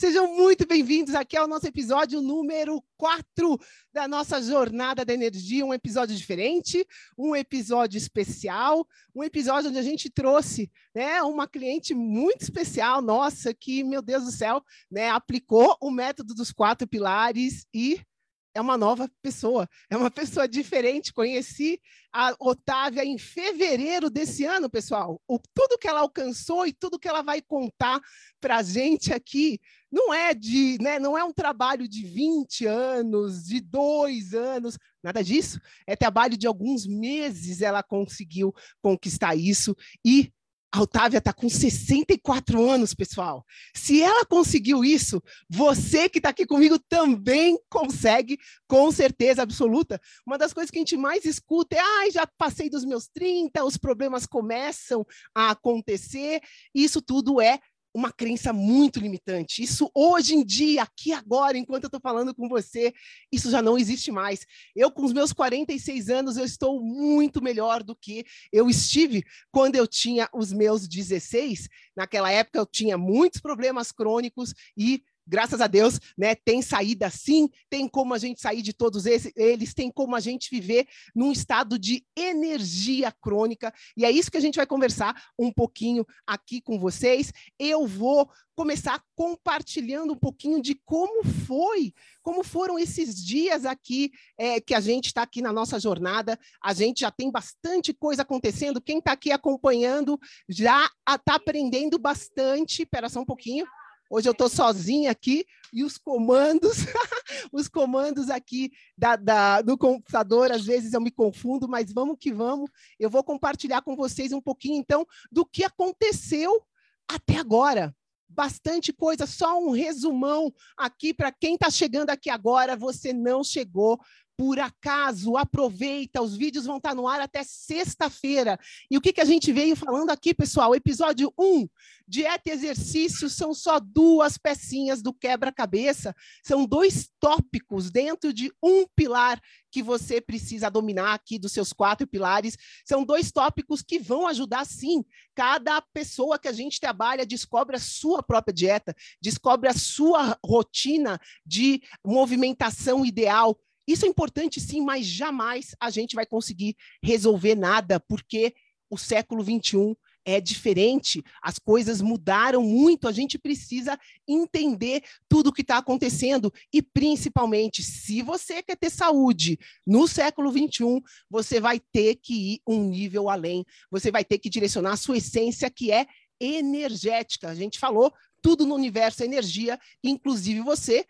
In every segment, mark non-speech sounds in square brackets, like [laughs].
Sejam muito bem-vindos aqui ao nosso episódio número 4 da nossa Jornada da Energia, um episódio diferente, um episódio especial, um episódio onde a gente trouxe né, uma cliente muito especial, nossa, que, meu Deus do céu, né, aplicou o método dos quatro pilares e é uma nova pessoa, é uma pessoa diferente. Conheci a Otávia em fevereiro desse ano, pessoal. O, tudo que ela alcançou e tudo que ela vai contar para a gente aqui não é de, né, não é um trabalho de 20 anos, de dois anos, nada disso. É trabalho de alguns meses ela conseguiu conquistar isso e a Otávia está com 64 anos, pessoal. Se ela conseguiu isso, você que está aqui comigo também consegue, com certeza absoluta. Uma das coisas que a gente mais escuta é: ah, já passei dos meus 30, os problemas começam a acontecer. Isso tudo é uma crença muito limitante. Isso hoje em dia, aqui agora, enquanto eu estou falando com você, isso já não existe mais. Eu, com os meus 46 anos, eu estou muito melhor do que eu estive quando eu tinha os meus 16. Naquela época eu tinha muitos problemas crônicos e graças a Deus, né, tem saída sim, tem como a gente sair de todos esses, eles, tem como a gente viver num estado de energia crônica, e é isso que a gente vai conversar um pouquinho aqui com vocês. Eu vou começar compartilhando um pouquinho de como foi, como foram esses dias aqui é, que a gente está aqui na nossa jornada. A gente já tem bastante coisa acontecendo. Quem está aqui acompanhando já está aprendendo bastante. Espera só um pouquinho. Hoje eu estou sozinha aqui e os comandos, [laughs] os comandos aqui da, da, do computador, às vezes eu me confundo, mas vamos que vamos. Eu vou compartilhar com vocês um pouquinho, então, do que aconteceu até agora. Bastante coisa, só um resumão aqui para quem está chegando aqui agora. Você não chegou por acaso, aproveita, os vídeos vão estar no ar até sexta-feira. E o que, que a gente veio falando aqui, pessoal? Episódio 1, dieta e exercício são só duas pecinhas do quebra-cabeça, são dois tópicos dentro de um pilar que você precisa dominar aqui dos seus quatro pilares. São dois tópicos que vão ajudar, sim. Cada pessoa que a gente trabalha descobre a sua própria dieta, descobre a sua rotina de movimentação ideal, isso é importante sim, mas jamais a gente vai conseguir resolver nada, porque o século XXI é diferente, as coisas mudaram muito, a gente precisa entender tudo o que está acontecendo e, principalmente, se você quer ter saúde no século XXI, você vai ter que ir um nível além, você vai ter que direcionar a sua essência, que é energética. A gente falou tudo no universo é energia, inclusive você,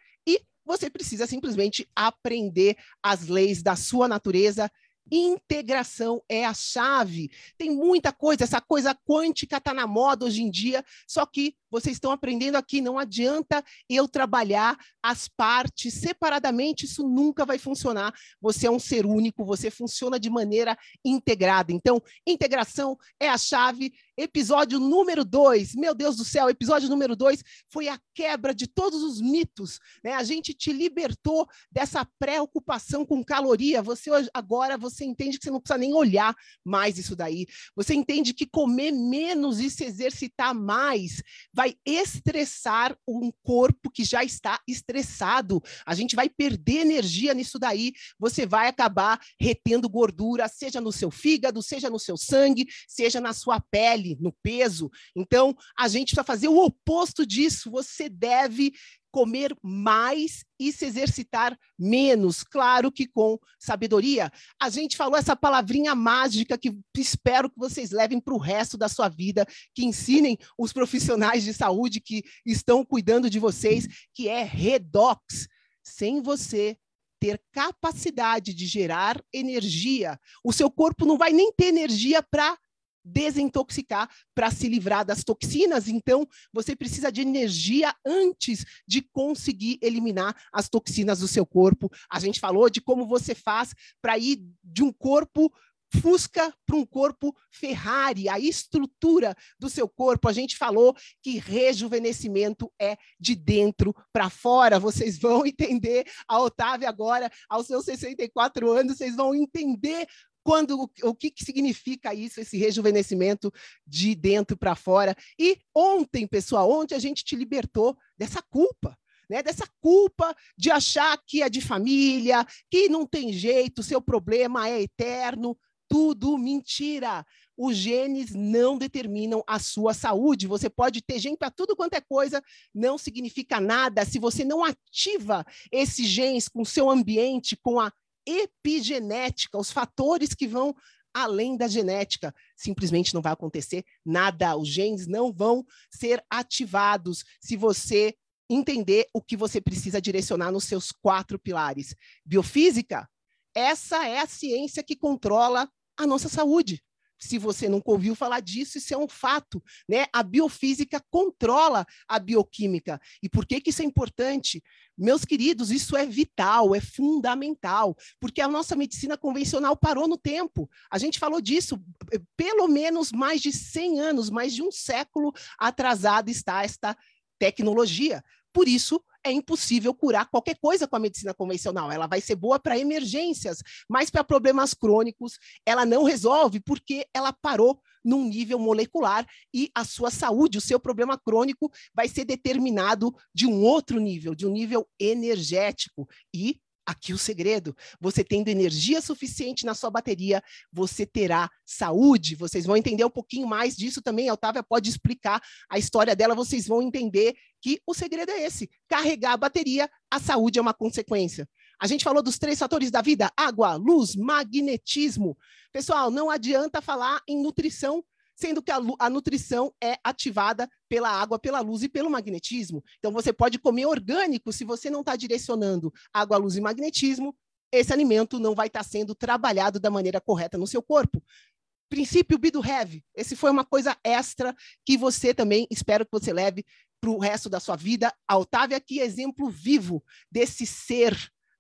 você precisa simplesmente aprender as leis da sua natureza. Integração é a chave. Tem muita coisa, essa coisa quântica está na moda hoje em dia, só que vocês estão aprendendo aqui. Não adianta eu trabalhar as partes separadamente, isso nunca vai funcionar. Você é um ser único, você funciona de maneira integrada. Então, integração é a chave. Episódio número dois, meu Deus do céu, episódio número dois foi a quebra de todos os mitos. Né? A gente te libertou dessa preocupação com caloria. Você agora você entende que você não precisa nem olhar mais isso daí. Você entende que comer menos e se exercitar mais vai estressar um corpo que já está estressado. A gente vai perder energia nisso daí. Você vai acabar retendo gordura, seja no seu fígado, seja no seu sangue, seja na sua pele, no peso. Então, a gente precisa fazer o oposto disso. Você deve comer mais e se exercitar menos, claro que com sabedoria. A gente falou essa palavrinha mágica que espero que vocês levem para o resto da sua vida, que ensinem os profissionais de saúde que estão cuidando de vocês, que é redox. Sem você ter capacidade de gerar energia, o seu corpo não vai nem ter energia para desintoxicar para se livrar das toxinas. Então, você precisa de energia antes de conseguir eliminar as toxinas do seu corpo. A gente falou de como você faz para ir de um corpo Fusca para um corpo Ferrari, a estrutura do seu corpo. A gente falou que rejuvenescimento é de dentro para fora. Vocês vão [laughs] entender. A Otávia, agora, aos seus 64 anos, vocês vão entender quando o, que, que significa isso, esse rejuvenescimento de dentro para fora. E ontem, pessoal, ontem a gente te libertou dessa culpa. Né, dessa culpa de achar que é de família, que não tem jeito, seu problema é eterno, tudo mentira. Os genes não determinam a sua saúde. Você pode ter gene para tudo quanto é coisa, não significa nada se você não ativa esses genes com o seu ambiente, com a epigenética, os fatores que vão além da genética. Simplesmente não vai acontecer nada. Os genes não vão ser ativados se você entender o que você precisa direcionar nos seus quatro pilares. Biofísica, essa é a ciência que controla a nossa saúde se você nunca ouviu falar disso, isso é um fato, né? A biofísica controla a bioquímica. E por que, que isso é importante? Meus queridos, isso é vital, é fundamental, porque a nossa medicina convencional parou no tempo. A gente falou disso, pelo menos mais de 100 anos, mais de um século atrasado está esta tecnologia. Por isso, é impossível curar qualquer coisa com a medicina convencional. Ela vai ser boa para emergências, mas para problemas crônicos ela não resolve porque ela parou num nível molecular e a sua saúde, o seu problema crônico vai ser determinado de um outro nível, de um nível energético e Aqui o segredo: você tendo energia suficiente na sua bateria, você terá saúde. Vocês vão entender um pouquinho mais disso também. A Otávia pode explicar a história dela, vocês vão entender que o segredo é esse: carregar a bateria, a saúde é uma consequência. A gente falou dos três fatores da vida: água, luz, magnetismo. Pessoal, não adianta falar em nutrição sendo que a, a, nutrição é ativada pela água, pela luz e pelo magnetismo. Então, você pode comer orgânico se você não está direcionando água, luz e magnetismo, esse alimento não vai estar tá sendo trabalhado da maneira correta no seu corpo. Princípio be do have. Esse foi uma coisa extra que você também, espero que você leve para o resto da sua vida. A Otávia aqui é exemplo vivo desse ser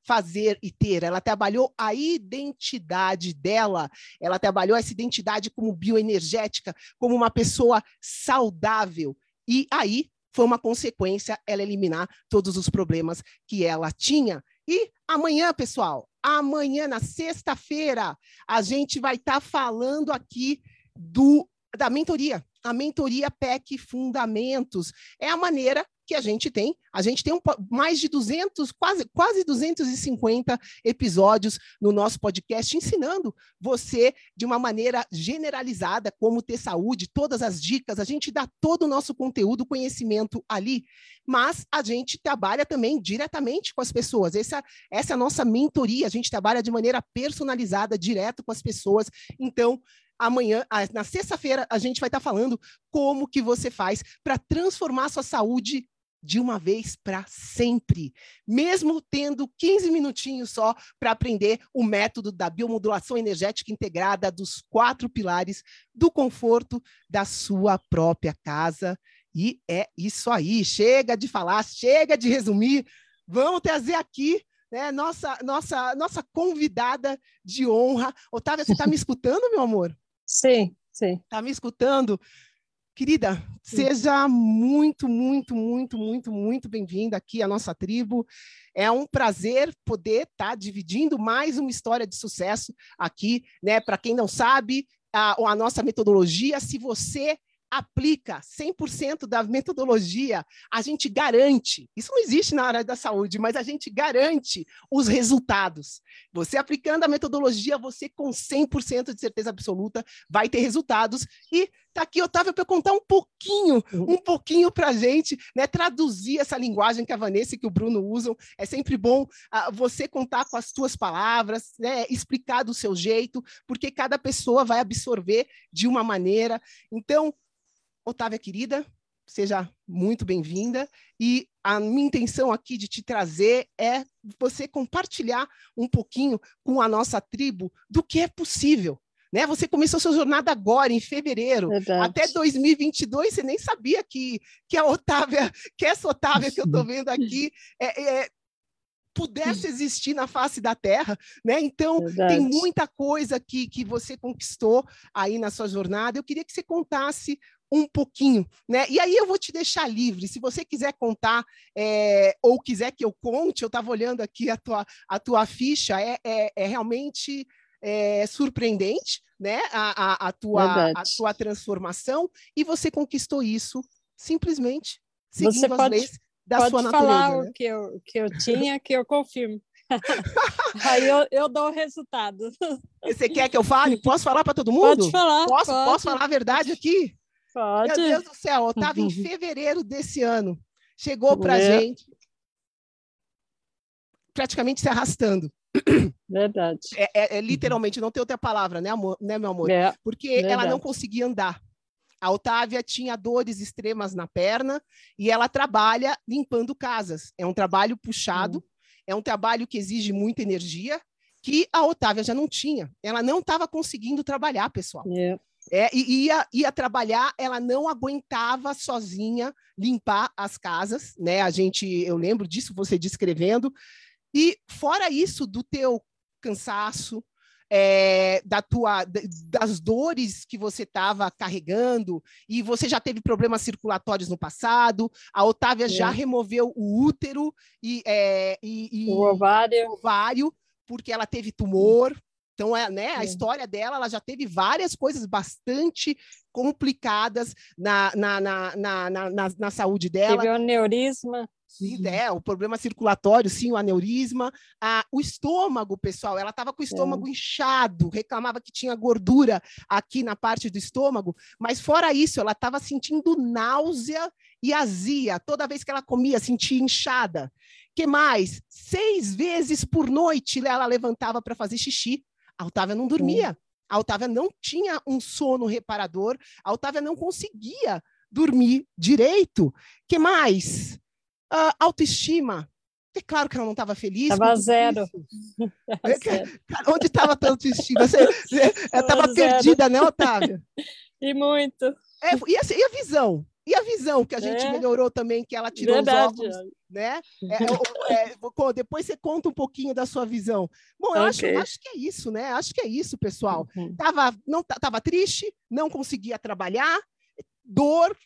fazer e ter. Ela trabalhou a identidade dela, ela trabalhou essa identidade como bioenergética, como uma pessoa saudável. E aí foi uma consequência ela eliminar todos os problemas que ela tinha. E amanhã, pessoal, amanhã, na sexta-feira, a gente vai estar tá falando aqui do da mentoria, a mentoria PEC Fundamentos. É a maneira que a gente tem. A gente tem um, mais de 200, quase, quase 250 episódios no nosso podcast ensinando você de uma maneira generalizada como ter saúde, todas as dicas. A gente dá todo o nosso conteúdo, conhecimento ali, mas a gente trabalha também diretamente com as pessoas. Essa, essa é a nossa mentoria. A gente trabalha de maneira personalizada, direto com as pessoas. Então, amanhã, na sexta-feira, a gente vai estar falando como que você faz para transformar sua saúde de uma vez para sempre, mesmo tendo 15 minutinhos só para aprender o método da biomodulação energética integrada dos quatro pilares do conforto da sua própria casa. E é isso aí. Chega de falar, chega de resumir. Vamos trazer aqui né, nossa, nossa, nossa convidada de honra. Otávia, você está me [laughs] escutando, meu amor? Sim, sim. Está me escutando? Querida, seja muito, muito, muito, muito, muito bem-vinda aqui à nossa tribo. É um prazer poder estar tá dividindo mais uma história de sucesso aqui, né? Para quem não sabe, a, a nossa metodologia, se você aplica 100% da metodologia, a gente garante, isso não existe na área da saúde, mas a gente garante os resultados. Você aplicando a metodologia, você com 100% de certeza absoluta vai ter resultados. E tá aqui, Otávio, para contar um pouquinho, uhum. um pouquinho para a gente, né, traduzir essa linguagem que a Vanessa e que o Bruno usam. É sempre bom uh, você contar com as suas palavras, né, explicar do seu jeito, porque cada pessoa vai absorver de uma maneira. Então, Otávia querida, seja muito bem-vinda. E a minha intenção aqui de te trazer é você compartilhar um pouquinho com a nossa tribo do que é possível. Né? Você começou sua jornada agora, em fevereiro. Verdade. Até 2022, você nem sabia que, que a Otávia, que essa Otávia que eu estou vendo aqui, é, é, pudesse existir na face da Terra, né? Então, Verdade. tem muita coisa que, que você conquistou aí na sua jornada. Eu queria que você contasse um pouquinho, né? E aí eu vou te deixar livre. Se você quiser contar é, ou quiser que eu conte, eu estava olhando aqui a tua, a tua ficha, é, é, é realmente é, surpreendente, né? A, a, a, tua, a tua transformação e você conquistou isso simplesmente seguindo você as pode, leis da pode sua natureza. falar né? o que eu, que eu tinha, que eu confirmo. [laughs] Aí eu, eu dou o resultado. Você quer que eu fale? Posso falar para todo mundo? Pode falar. Posso, pode. posso falar a verdade aqui? Pode. Meu Deus do céu, estava em [laughs] fevereiro desse ano. Chegou para a É. gente praticamente se arrastando. Verdade. É, é- é literalmente, não tem outra palavra, né, amor, né meu amor? É, Porque ela não verdade. conseguia andar. A Otávia tinha dores extremas na perna e ela trabalha limpando casas. É um trabalho puxado, é um trabalho que exige muita energia, que a Otávia já não tinha. Ela não estava conseguindo trabalhar, pessoal. É. E ia, ia trabalhar, ela não aguentava sozinha limpar as casas, né? A gente, eu lembro disso, você descrevendo. E fora isso, do teu cansaço, é, da tua, da- das dores que você estava carregando, e você já teve problemas circulatórios no passado, a Otávia já É. removeu o útero e, é, e- e- O ovário. ovário, porque ela teve tumor. Então, é, né, a Sim. história dela, ela já teve várias coisas bastante complicadas na, na, na, na, na, na- na saúde dela. Teve o aneurisma. Sim, é, o problema circulatório, sim, o aneurisma. Ah, o estômago, pessoal, ela estava com o estômago inchado, reclamava que tinha gordura aqui na parte do estômago, mas fora isso, ela estava sentindo náusea e azia. Toda vez que ela comia, sentia inchada. que mais? Seis vezes por noite ela levantava para fazer xixi. A Otávia não dormia. A Otávia não tinha um sono reparador. A Otávia não conseguia dormir direito. que mais? Ah, autoestima. É claro que ela não estava feliz. Tava com tudo zero. [laughs] É Cara, Onde estava a autoestima? Estava Tava zero. perdida, né, Otávia? [laughs] E muito. É, e, a, e a visão? E a visão que a gente É. melhorou também, que ela tirou Verdade. os óculos, né? É, [laughs] é, co- depois você conta um pouquinho da sua visão. Bom, eu acho, Ok. acho que é isso, né? Acho que é isso, pessoal. Uhum. Tava, não, ta- tava triste, não conseguia trabalhar, dor,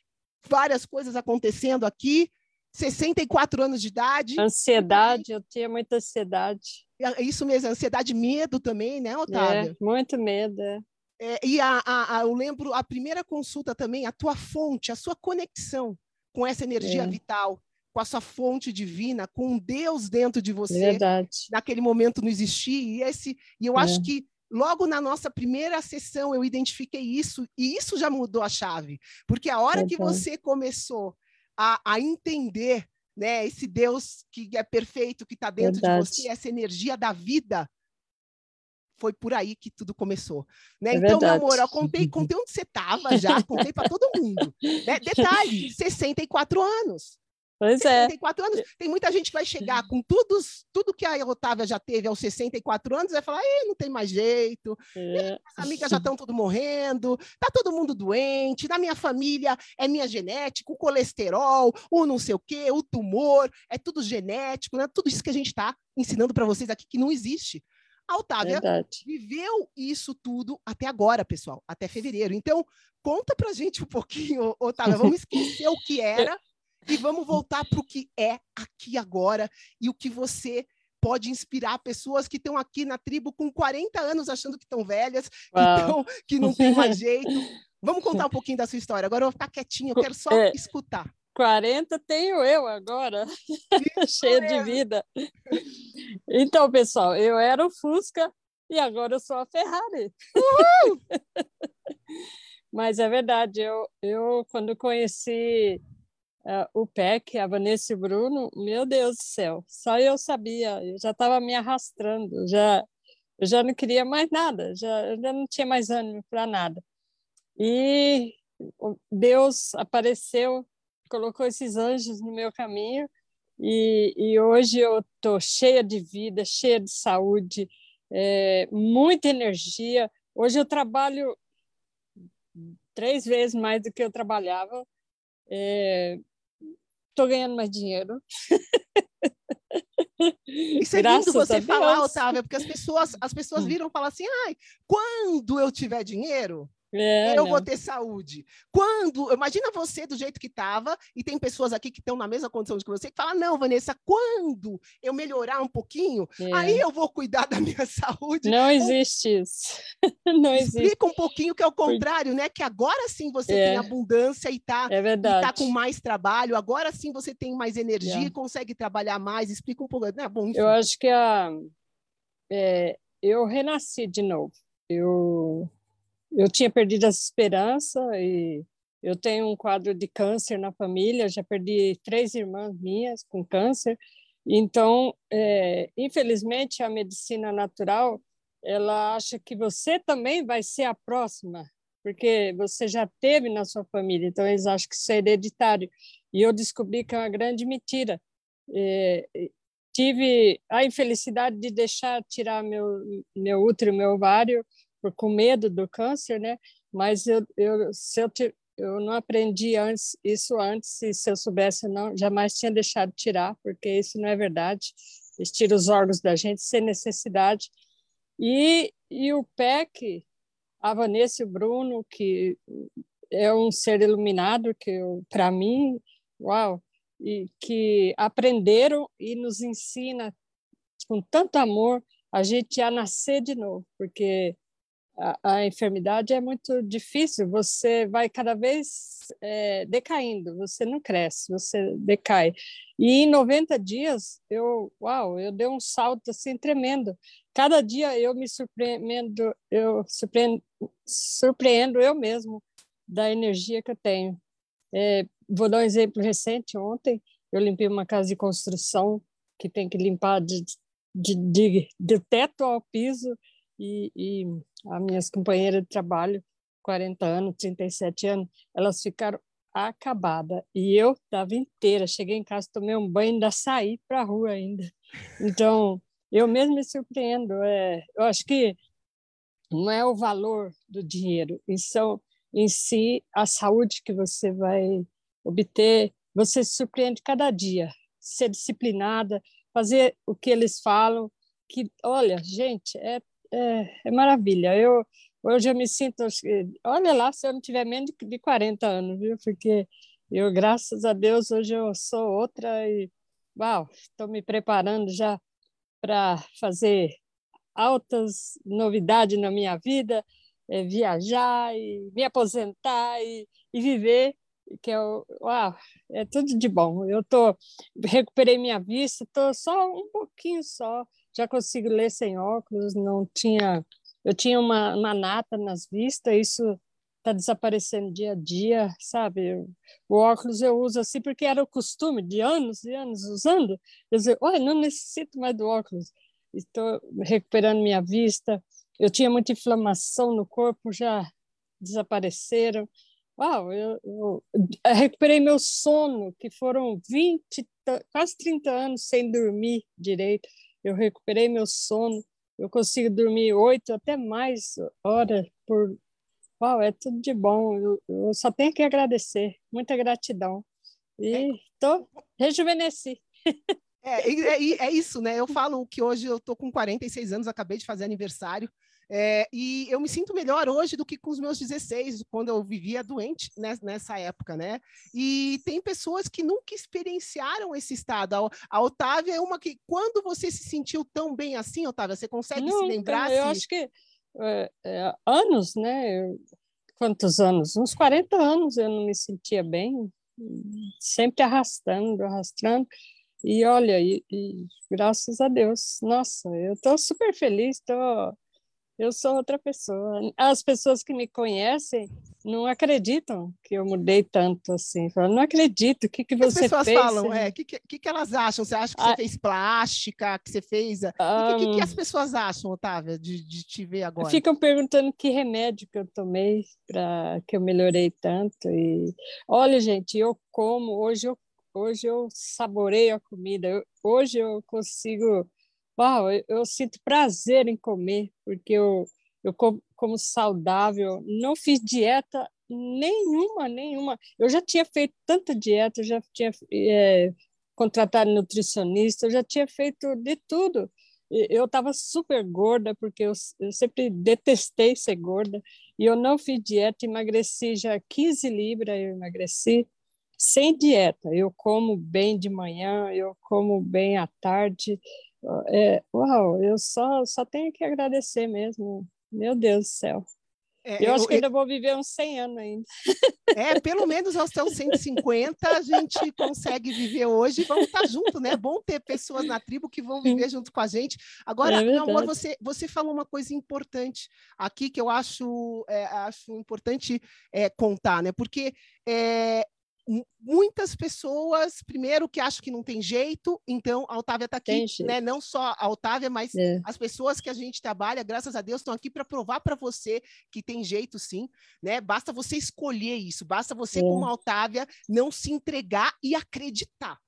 várias coisas acontecendo aqui. 64 anos de idade. Ansiedade, eu tinha muita ansiedade. É Isso mesmo, ansiedade, medo também, né, Otávia? É, muito medo. é. É, e a, a- a- eu lembro a primeira consulta também, a tua fonte, a sua conexão com essa energia É. vital, com a sua fonte divina, com um Deus dentro de você. Verdade. Naquele momento não existia. E, esse, e eu É. acho que logo na nossa primeira sessão eu identifiquei isso, e isso já mudou a chave. Porque a hora que você começou a, a entender né, esse Deus que é perfeito, que está dentro Verdade. de você, essa energia da vida, foi por aí que tudo começou. Né? É então, meu verdade. amor, eu contei, contei onde você estava já, contei para todo mundo. Né? [laughs] Detalhe, 64 anos. Pois é. 64 anos. Tem muita gente que vai chegar com tudo, tudo que a Otávia já teve aos 64 anos e vai falar, não tem mais jeito, é. as amigas já estão tudo morrendo, tá todo mundo doente, na minha família é minha genética, o colesterol, o não sei o quê, o tumor, é tudo genético, né? Tudo isso que a gente está ensinando para vocês aqui que não existe. A Otávia Verdade. viveu isso tudo até agora, pessoal, até fevereiro. Então, conta pra gente um pouquinho, Otávia, vamos esquecer o que [laughs] era e vamos voltar para o que é aqui agora e o que você pode inspirar pessoas que estão aqui na tribo com 40 anos achando que estão velhas, que, tão, que não tem mais [laughs] jeito. Vamos contar um pouquinho da sua história. Agora eu vou ficar quietinha, eu quero só é, escutar. 40 tenho eu agora, [laughs] cheia de vida. Então, pessoal, eu era o Fusca e agora eu sou a Ferrari. [laughs] Mas é verdade, eu, eu quando conheci uh, o PEC, a Vanessa e o Bruno, meu Deus do céu, só eu sabia, eu já estava me arrastando, já, eu já não queria mais nada, já, já não tinha mais ânimo para nada. E Deus apareceu, colocou esses anjos no meu caminho, e, e hoje eu estou cheia de vida, cheia de saúde, é, muita energia. Hoje eu trabalho três vezes mais do que eu trabalhava. É, estou ganhando mais dinheiro. Isso é lindo você falar, Otávia, porque as pessoas, as pessoas hum. viram falar assim, ai, quando eu tiver dinheiro, é, eu não. vou ter saúde. Quando, imagina você do jeito que estava, e tem pessoas aqui que estão na mesma condição que você, que falam, não, Vanessa, quando eu melhorar um pouquinho, é. aí eu vou cuidar da minha [laughs] saúde. Não existe isso. [laughs] não existe. Explica um pouquinho que é o contrário, né? Que agora sim você é. tem abundância e está é tá com mais trabalho, agora sim você tem mais energia é. e consegue trabalhar mais. Explica um pouco. Né? Bom, eu acho que a, é, eu renasci de novo. Eu eu tinha perdido a esperança e eu tenho um quadro de câncer na família, já perdi três irmãs minhas com câncer. Então, é, infelizmente, a medicina natural ela acha que você também vai ser a próxima, porque você já teve na sua família. Então, eles acham que isso é hereditário. E eu descobri que é uma grande mentira. É, tive a infelicidade de deixar tirar meu meu útero, meu ovário por, com medo do câncer, né? Mas eu, eu, se eu, eu não aprendi antes, isso antes, e se eu soubesse, não, jamais tinha deixado tirar, porque isso não é verdade. Eles tiram os órgãos da gente sem necessidade. E, e o PEC, a Vanessa e o Bruno, que é um ser iluminado, que para mim, uau, e que aprenderam e nos ensina com tanto amor a gente a nascer de novo, porque a, a, enfermidade é muito difícil, você vai cada vez é, decaindo, você não cresce, você decai. E em 90 dias, eu, uau, eu dei um salto assim tremendo. Cada dia eu me surpreendo, eu surpreendo, surpreendo eu mesmo da energia que eu tenho. É, vou dar um exemplo recente. Ontem eu limpei uma casa de construção que tem que limpar de, de, de, de teto ao piso e, e as minhas companheiras de trabalho, 40 anos, 37 anos, elas ficaram acabadas. E eu estava inteira. Cheguei em casa, tomei um banho, ainda saí para a rua ainda. Então, eu mesmo me surpreendo. É, eu acho que não é o valor do dinheiro, são em si a saúde que você vai obter. Você se surpreende cada dia. Ser disciplinada, fazer o que eles falam, que, olha, gente, é é, é maravilha. Eu hoje eu me sinto, olha lá, se eu não tiver menos de 40 anos, viu? Porque eu, graças a Deus, hoje eu sou outra e, uau, estou me preparando já para fazer altas novidades na minha vida, é, viajar e me aposentar e, e viver que é uau, é tudo de bom. Eu tô recuperei minha vista, tô só um pouquinho só já consigo ler sem óculos, não tinha, eu tinha uma, uma nata nas vistas, isso está desaparecendo dia a dia, sabe? O óculos eu uso assim porque era o costume de anos e anos usando. Eu dizer, olha, não necessito mais do óculos, estou recuperando minha vista. Eu tinha muita inflamação no corpo, já desapareceram. Uau, eu, eu, eu recuperei meu sono, que foram 20, quase 30 anos sem dormir direito. Eu recuperei meu sono, eu consigo dormir oito, até mais horas por. Uau, é tudo de bom. Eu, eu só tenho que agradecer. Muita gratidão. E tô rejuvenesci. É, é, é, isso, né? Eu falo que hoje eu tô com 46 anos, acabei de fazer aniversário. É, e eu me sinto melhor hoje do que com os meus 16, quando eu vivia doente nessa época, né? E tem pessoas que nunca experienciaram esse estado. A, a Otávia é uma que, quando você se sentiu tão bem assim, Otávia, você consegue se lembrar? Eu se... acho que é, é, anos, né? Quantos anos? Uns 40 anos eu não me sentia bem, sempre arrastando, arrastando. E olha, e, e graças a Deus, nossa, eu estou super feliz, estou eu sou outra pessoa. As pessoas que me conhecem não acreditam que eu mudei tanto assim. Falam, não acredito, o que, que você fez? As pessoas falam, é, o que, que, que, elas acham? Você acha que você ah, fez plástica, que você fez... O um, que, que, as pessoas acham, Otávia, de, de te ver agora? Ficam perguntando que remédio que eu tomei para que eu melhorei tanto. E Olha, gente, eu como, hoje eu, hoje eu saboreio a comida, eu, hoje eu consigo Uau, eu, eu sinto prazer em comer, porque eu, eu como, como saudável, não fiz dieta nenhuma, nenhuma. Eu já tinha feito tanta dieta, eu já tinha é, contratado nutricionista, eu já tinha feito de tudo. Eu estava super gorda, porque eu, eu, sempre detestei ser gorda, e eu não fiz dieta, emagreci já 15 libras, eu emagreci sem dieta. Eu como bem de manhã, eu como bem à tarde, é, uau, eu só, só tenho que agradecer mesmo. Meu Deus do céu. É, eu acho que ainda vou viver uns 100 anos ainda. [laughs] É, pelo menos aos seus 150 a gente consegue viver hoje. Vamos estar junto, né? É bom ter pessoas na tribo que vão viver junto com a gente. Agora, é meu amor, você, você falou uma coisa importante aqui que eu acho, é, acho importante é, contar, né? Porque é, muitas pessoas, primeiro, que acham que não tem jeito, então a Otávia está aqui, né? Não só a Otávia, mas é. as pessoas que a gente trabalha, graças a Deus, estão aqui para provar para você que tem jeito sim, né? Basta você escolher isso, basta você, é. como a Otávia, não se entregar e acreditar.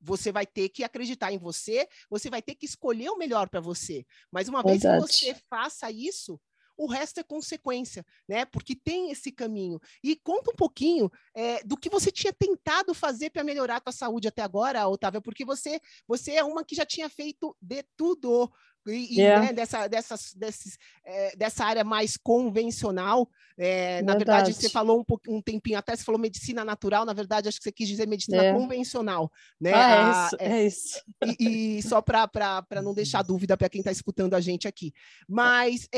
Você vai ter que acreditar em você, você vai ter que escolher o melhor para você. Mas uma Verdade. vez que você faça isso, o resto é consequência, né? Porque tem esse caminho. E conta um pouquinho é, do que você tinha tentado fazer para melhorar a tua saúde até agora, Otávio, porque você, você é uma que já tinha feito de tudo. E, yeah. É. né, dessa, dessas, desses, é, dessa área mais convencional. É, na verdade, você falou um, um tempinho até, você falou medicina natural, na verdade, acho que você quis dizer medicina é. convencional. Né? Ah, é isso. É, é isso. E, e só para não deixar [laughs] dúvida para quem está escutando a gente aqui. Mas,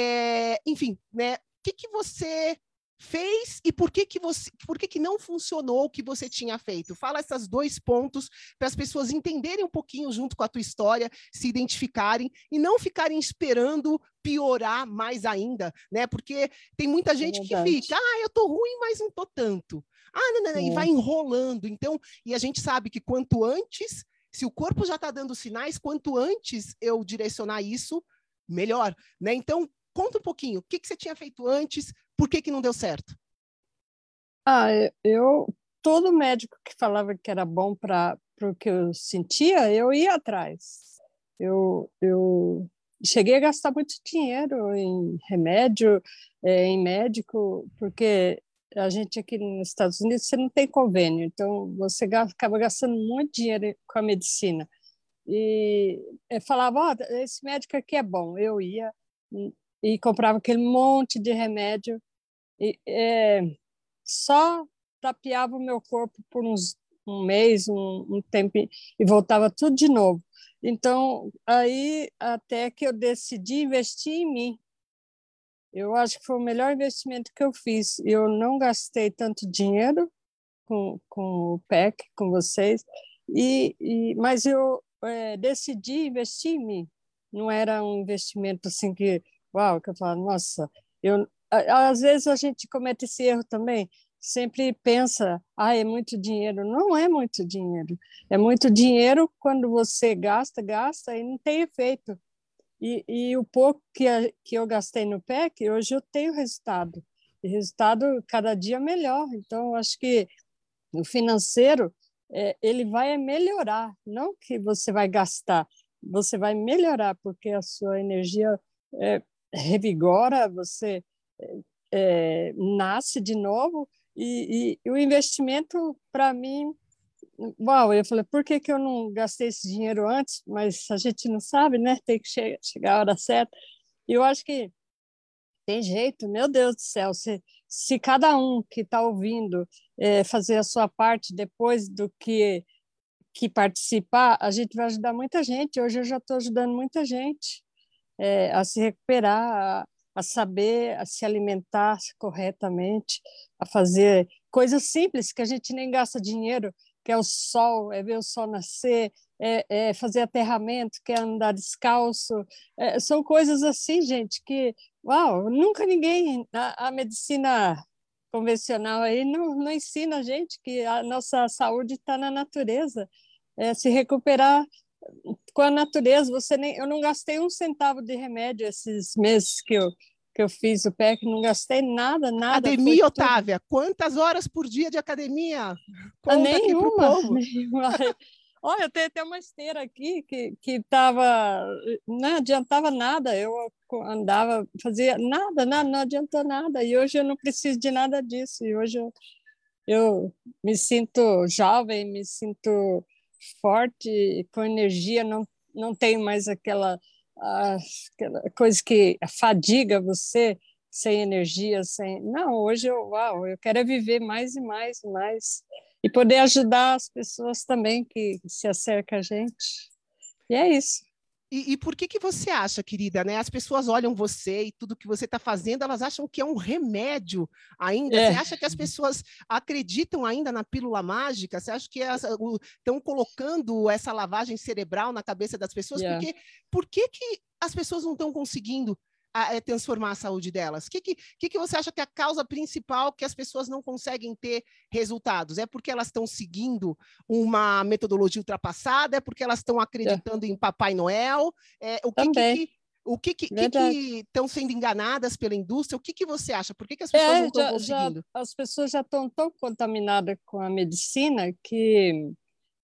enfim, né? O que, que você fez e por que que você, por que que não funcionou o que você tinha feito? Fala esses dois pontos para as pessoas entenderem um pouquinho junto com a tua história, se identificarem e não ficarem esperando piorar mais ainda, né? Porque tem muita é gente é que fica, ah, eu tô ruim, mas não tô tanto. Ah, não, não, não, é. e vai enrolando. Então, e a gente sabe que quanto antes, se o corpo já está dando sinais, quanto antes eu direcionar isso, melhor, né? Então, conta um pouquinho, o que, que você tinha feito antes, por que, que não deu certo? Ah, eu todo médico que falava que era bom para o que eu sentia, eu ia atrás. Eu, eu cheguei a gastar muito dinheiro em remédio, é, em médico, porque a gente aqui nos Estados Unidos você não tem convênio, então você acaba gastando muito dinheiro com a medicina. E falava, oh, esse médico aqui é bom. Eu ia e comprava aquele monte de remédio e é, só tapeava o meu corpo por uns um mês, um, um tempo e voltava tudo de novo. Então aí até que eu decidi investir em mim. Eu acho que foi o melhor investimento que eu fiz. Eu não gastei tanto dinheiro com, com o PEC, com vocês, e, e mas eu é, decidi investir em mim. Não era um investimento assim que uau, que eu falo, nossa, eu, às vezes a gente comete esse erro também, sempre pensa, ah, é muito dinheiro. Não é muito dinheiro. É muito dinheiro quando você gasta, gasta e não tem efeito. E, e o pouco que, a, que eu gastei no PEC, hoje eu tenho resultado. e resultado cada dia melhor. Então, acho que o financeiro é, ele vai melhorar, não que você vai gastar, você vai melhorar porque a sua energia é, [laughs] revigora, você é, nasce de novo e, e, o investimento para mim Uau, eu falei, por que, que eu não gastei esse dinheiro antes? Mas a gente não sabe, né? Tem que che chegar a hora certa. E eu acho que tem jeito, meu Deus do céu, se, se cada um que está ouvindo é, fazer a sua parte depois do que, que participar, a gente vai ajudar muita gente. Hoje eu já estou ajudando muita gente é, a se recuperar, a, a saber a se alimentar corretamente, a fazer coisas simples que a gente nem gasta dinheiro, que é o sol, é ver o sol nascer, é, é fazer aterramento, que é andar descalço. É, são coisas assim, gente, que, uau, nunca ninguém, a, a medicina convencional aí não, não ensina a gente que a nossa saúde está na natureza. É, se recuperar com a natureza, você nem, eu não gastei um centavo de remédio esses meses que eu que eu fiz o PEC, não gastei nada, nada. Academia, Otávia, tudo. quantas horas por dia de academia? Conta nenhuma, [laughs] nenhuma. Olha, eu tenho até uma esteira aqui que que tava, não adiantava nada. Eu andava, fazia nada, nada, não adiantou nada. E hoje eu não preciso de nada disso. E hoje eu, eu me sinto jovem, me sinto forte, com energia. Não não tenho mais aquela aquela coisa que fadiga você sem energia, sem. Não, hoje eu, uau, eu quero é viver mais e mais e mais e poder ajudar as pessoas também que se acercam a gente. E é isso. E, e, por que que você acha, querida, né? As pessoas olham você e tudo que você está fazendo, elas acham que é um remédio ainda. É. Você acha que as pessoas acreditam ainda na pílula mágica? Você acha que estão colocando essa lavagem cerebral na cabeça das pessoas? Yeah. Porque por que que as pessoas não estão conseguindo a, a transformar a saúde delas? O que, que, que, você acha que é a causa principal que as pessoas não conseguem ter resultados? É porque elas estão seguindo uma metodologia ultrapassada? É porque elas estão acreditando é. em Papai Noel? É, o que, Também. que o que estão sendo enganadas pela indústria? O que, que você acha? Por que, que as pessoas é, não estão conseguindo? Já, as pessoas já estão tão contaminadas com a medicina que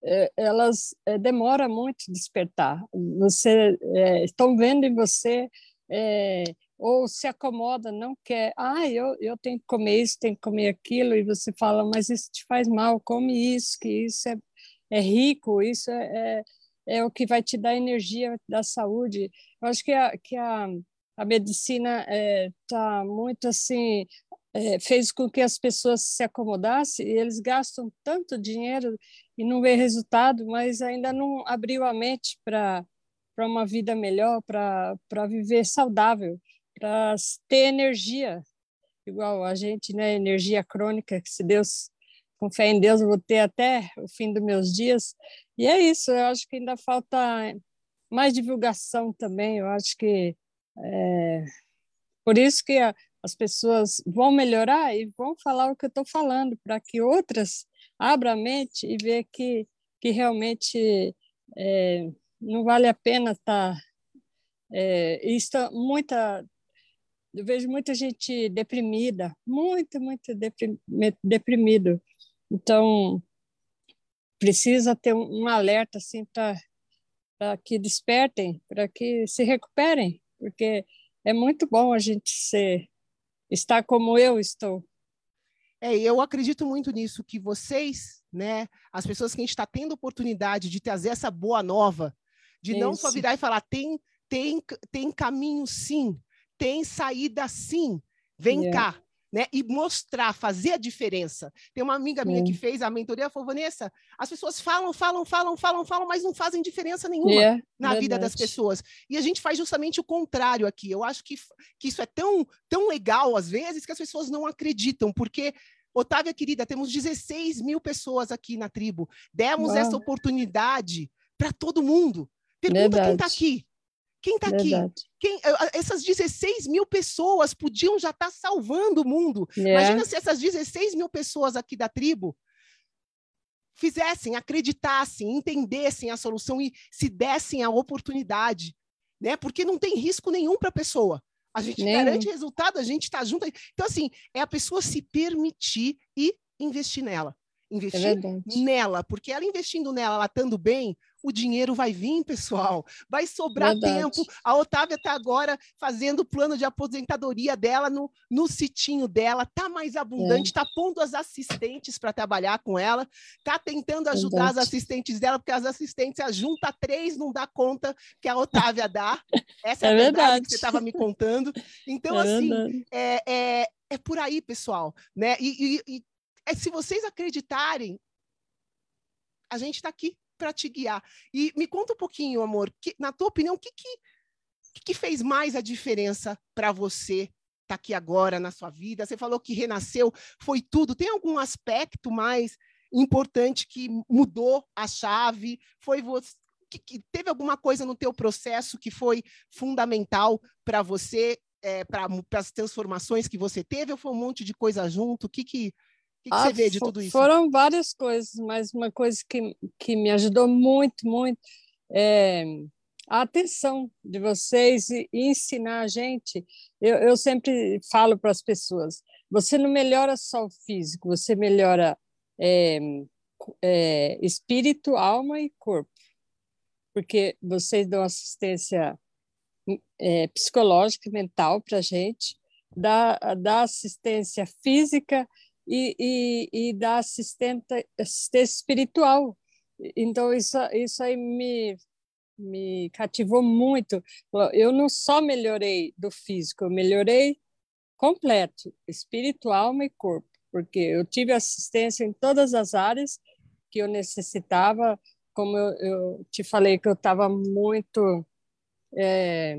é, elas é, demoram muito despertar. Você é, estão vendo em você é, ou se acomoda, não quer, ah, eu, eu tenho que comer isso, tenho que comer aquilo, e você fala, mas isso te faz mal, come isso, que isso é, é rico, isso é, é, é o que vai te dar energia da saúde. Eu acho que a, que a, a medicina está é, muito assim, é, fez com que as pessoas se acomodassem, e eles gastam tanto dinheiro e não vê resultado, mas ainda não abriu a mente para para uma vida melhor, para viver saudável, para ter energia, igual a gente, né? Energia crônica, que se Deus, com fé em Deus, eu vou ter até o fim dos meus dias. E é isso, eu acho que ainda falta mais divulgação também, eu acho que é, por isso que a, as pessoas vão melhorar e vão falar o que eu estou falando, para que outras abram a mente e vejam que, que realmente é, não vale a pena estar. Tá, é, muita, eu vejo muita gente deprimida, muito, muito deprimido. Então, precisa ter um, alerta assim para que despertem, para que se recuperem, porque é muito bom a gente ser estar como eu estou. É, eu acredito muito nisso que vocês, né, as pessoas que a gente está tendo oportunidade de trazer essa boa nova de Isso. não só virar e falar, tem, tem, tem caminho sim, tem saída sim, vem yeah. cá. Né? E mostrar, fazer a diferença. Tem uma amiga minha que fez a mentoria, falou, Vanessa, as pessoas falam, falam, falam, falam, falam, mas não fazem diferença nenhuma yeah, na verdade. vida das pessoas. E a gente faz justamente o contrário aqui. Eu acho que, que isso é tão, tão legal, às vezes, que as pessoas não acreditam, porque Otávia, querida, temos 16 mil pessoas aqui na tribo. Demos Uau. essa oportunidade para todo mundo. Pergunta Verdade. quem está aqui. Quem está aqui? Quem, essas 16 mil pessoas podiam já estar tá salvando o mundo. Yeah. Imagina se essas 16 mil pessoas aqui da tribo fizessem, acreditassem, entendessem a solução e se dessem a oportunidade, né? Porque não tem risco nenhum para a pessoa. A gente Nem. garante resultado, a gente está junto. Então, assim, é a pessoa se permitir e investir nela. Investir é nela, porque ela investindo nela, ela estando bem, o dinheiro vai vir, pessoal. Vai sobrar Verdade. tempo. A Otávia está agora fazendo o plano de aposentadoria dela no, no sitinho dela, está mais abundante, está é. pondo as assistentes para trabalhar com ela, está tentando ajudar Verdade. as assistentes dela, porque as assistentes, a junta três, não dá conta que a Otávia dá. [laughs] Essa é, é a verdade, verdade que você estava me contando. Então, é assim, é, é, é por aí, pessoal. Né? E, e, e é, se vocês acreditarem, a gente está aqui para te guiar. E me conta um pouquinho, amor, que, na tua opinião, o que, que, que fez mais a diferença para você estar tá aqui agora na sua vida? Você falou que renasceu, foi tudo. Tem algum aspecto mais importante que mudou a chave? Foi você que, que teve alguma coisa no teu processo que foi fundamental para você, é, para as transformações que você teve, ou foi um monte de coisa junto? O que, que, que, que ah, você vê de tudo isso? Foram várias coisas, mas uma coisa que, que me ajudou muito, muito é a atenção de vocês e, e ensinar a gente. Eu, eu sempre falo para as pessoas: você não melhora só o físico, você melhora é, é, espírito, alma e corpo, porque vocês dão assistência é, psicológica e mental para a gente, dá, dá assistência física e, e, e da assistência, assistência espiritual. Então, isso, isso aí me, me cativou muito. Eu não só melhorei do físico, eu melhorei completo, espírito, alma e corpo, porque eu tive assistência em todas as áreas que eu necessitava. Como eu, eu te falei que eu estava muito é,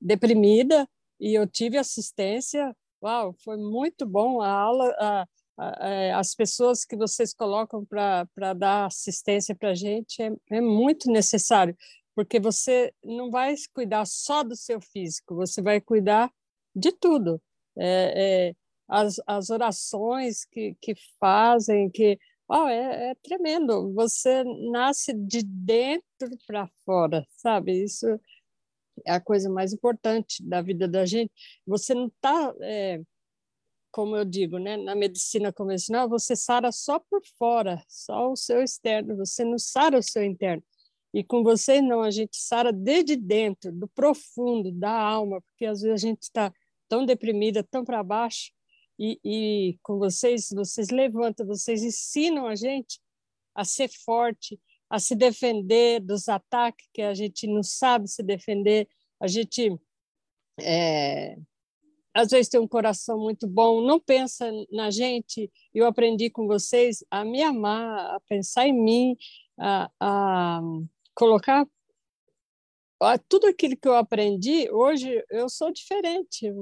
deprimida e eu tive assistência Uau, foi muito bom a aula, a, a, é, as pessoas que vocês colocam para dar assistência para a gente é, é muito necessário, porque você não vai cuidar só do seu físico, você vai cuidar de tudo. É, é, as, as orações que, que fazem, que oh, é, é tremendo. Você nasce de dentro para fora, sabe? Isso é a coisa mais importante da vida da gente. Você não está, é, como eu digo, né, na medicina convencional, você sara só por fora, só o seu externo, você não sara o seu interno. E com vocês não, a gente sara desde dentro, do profundo, da alma, porque às vezes a gente está tão deprimida, tão para baixo, e, e com vocês, vocês levantam, vocês ensinam a gente a ser forte, a se defender dos ataques que a gente não sabe se defender. A gente é, às vezes tem um coração muito bom, não pensa na gente. Eu aprendi com vocês a me amar, a pensar em mim, a, a colocar tudo aquilo que eu aprendi. Hoje eu sou diferente.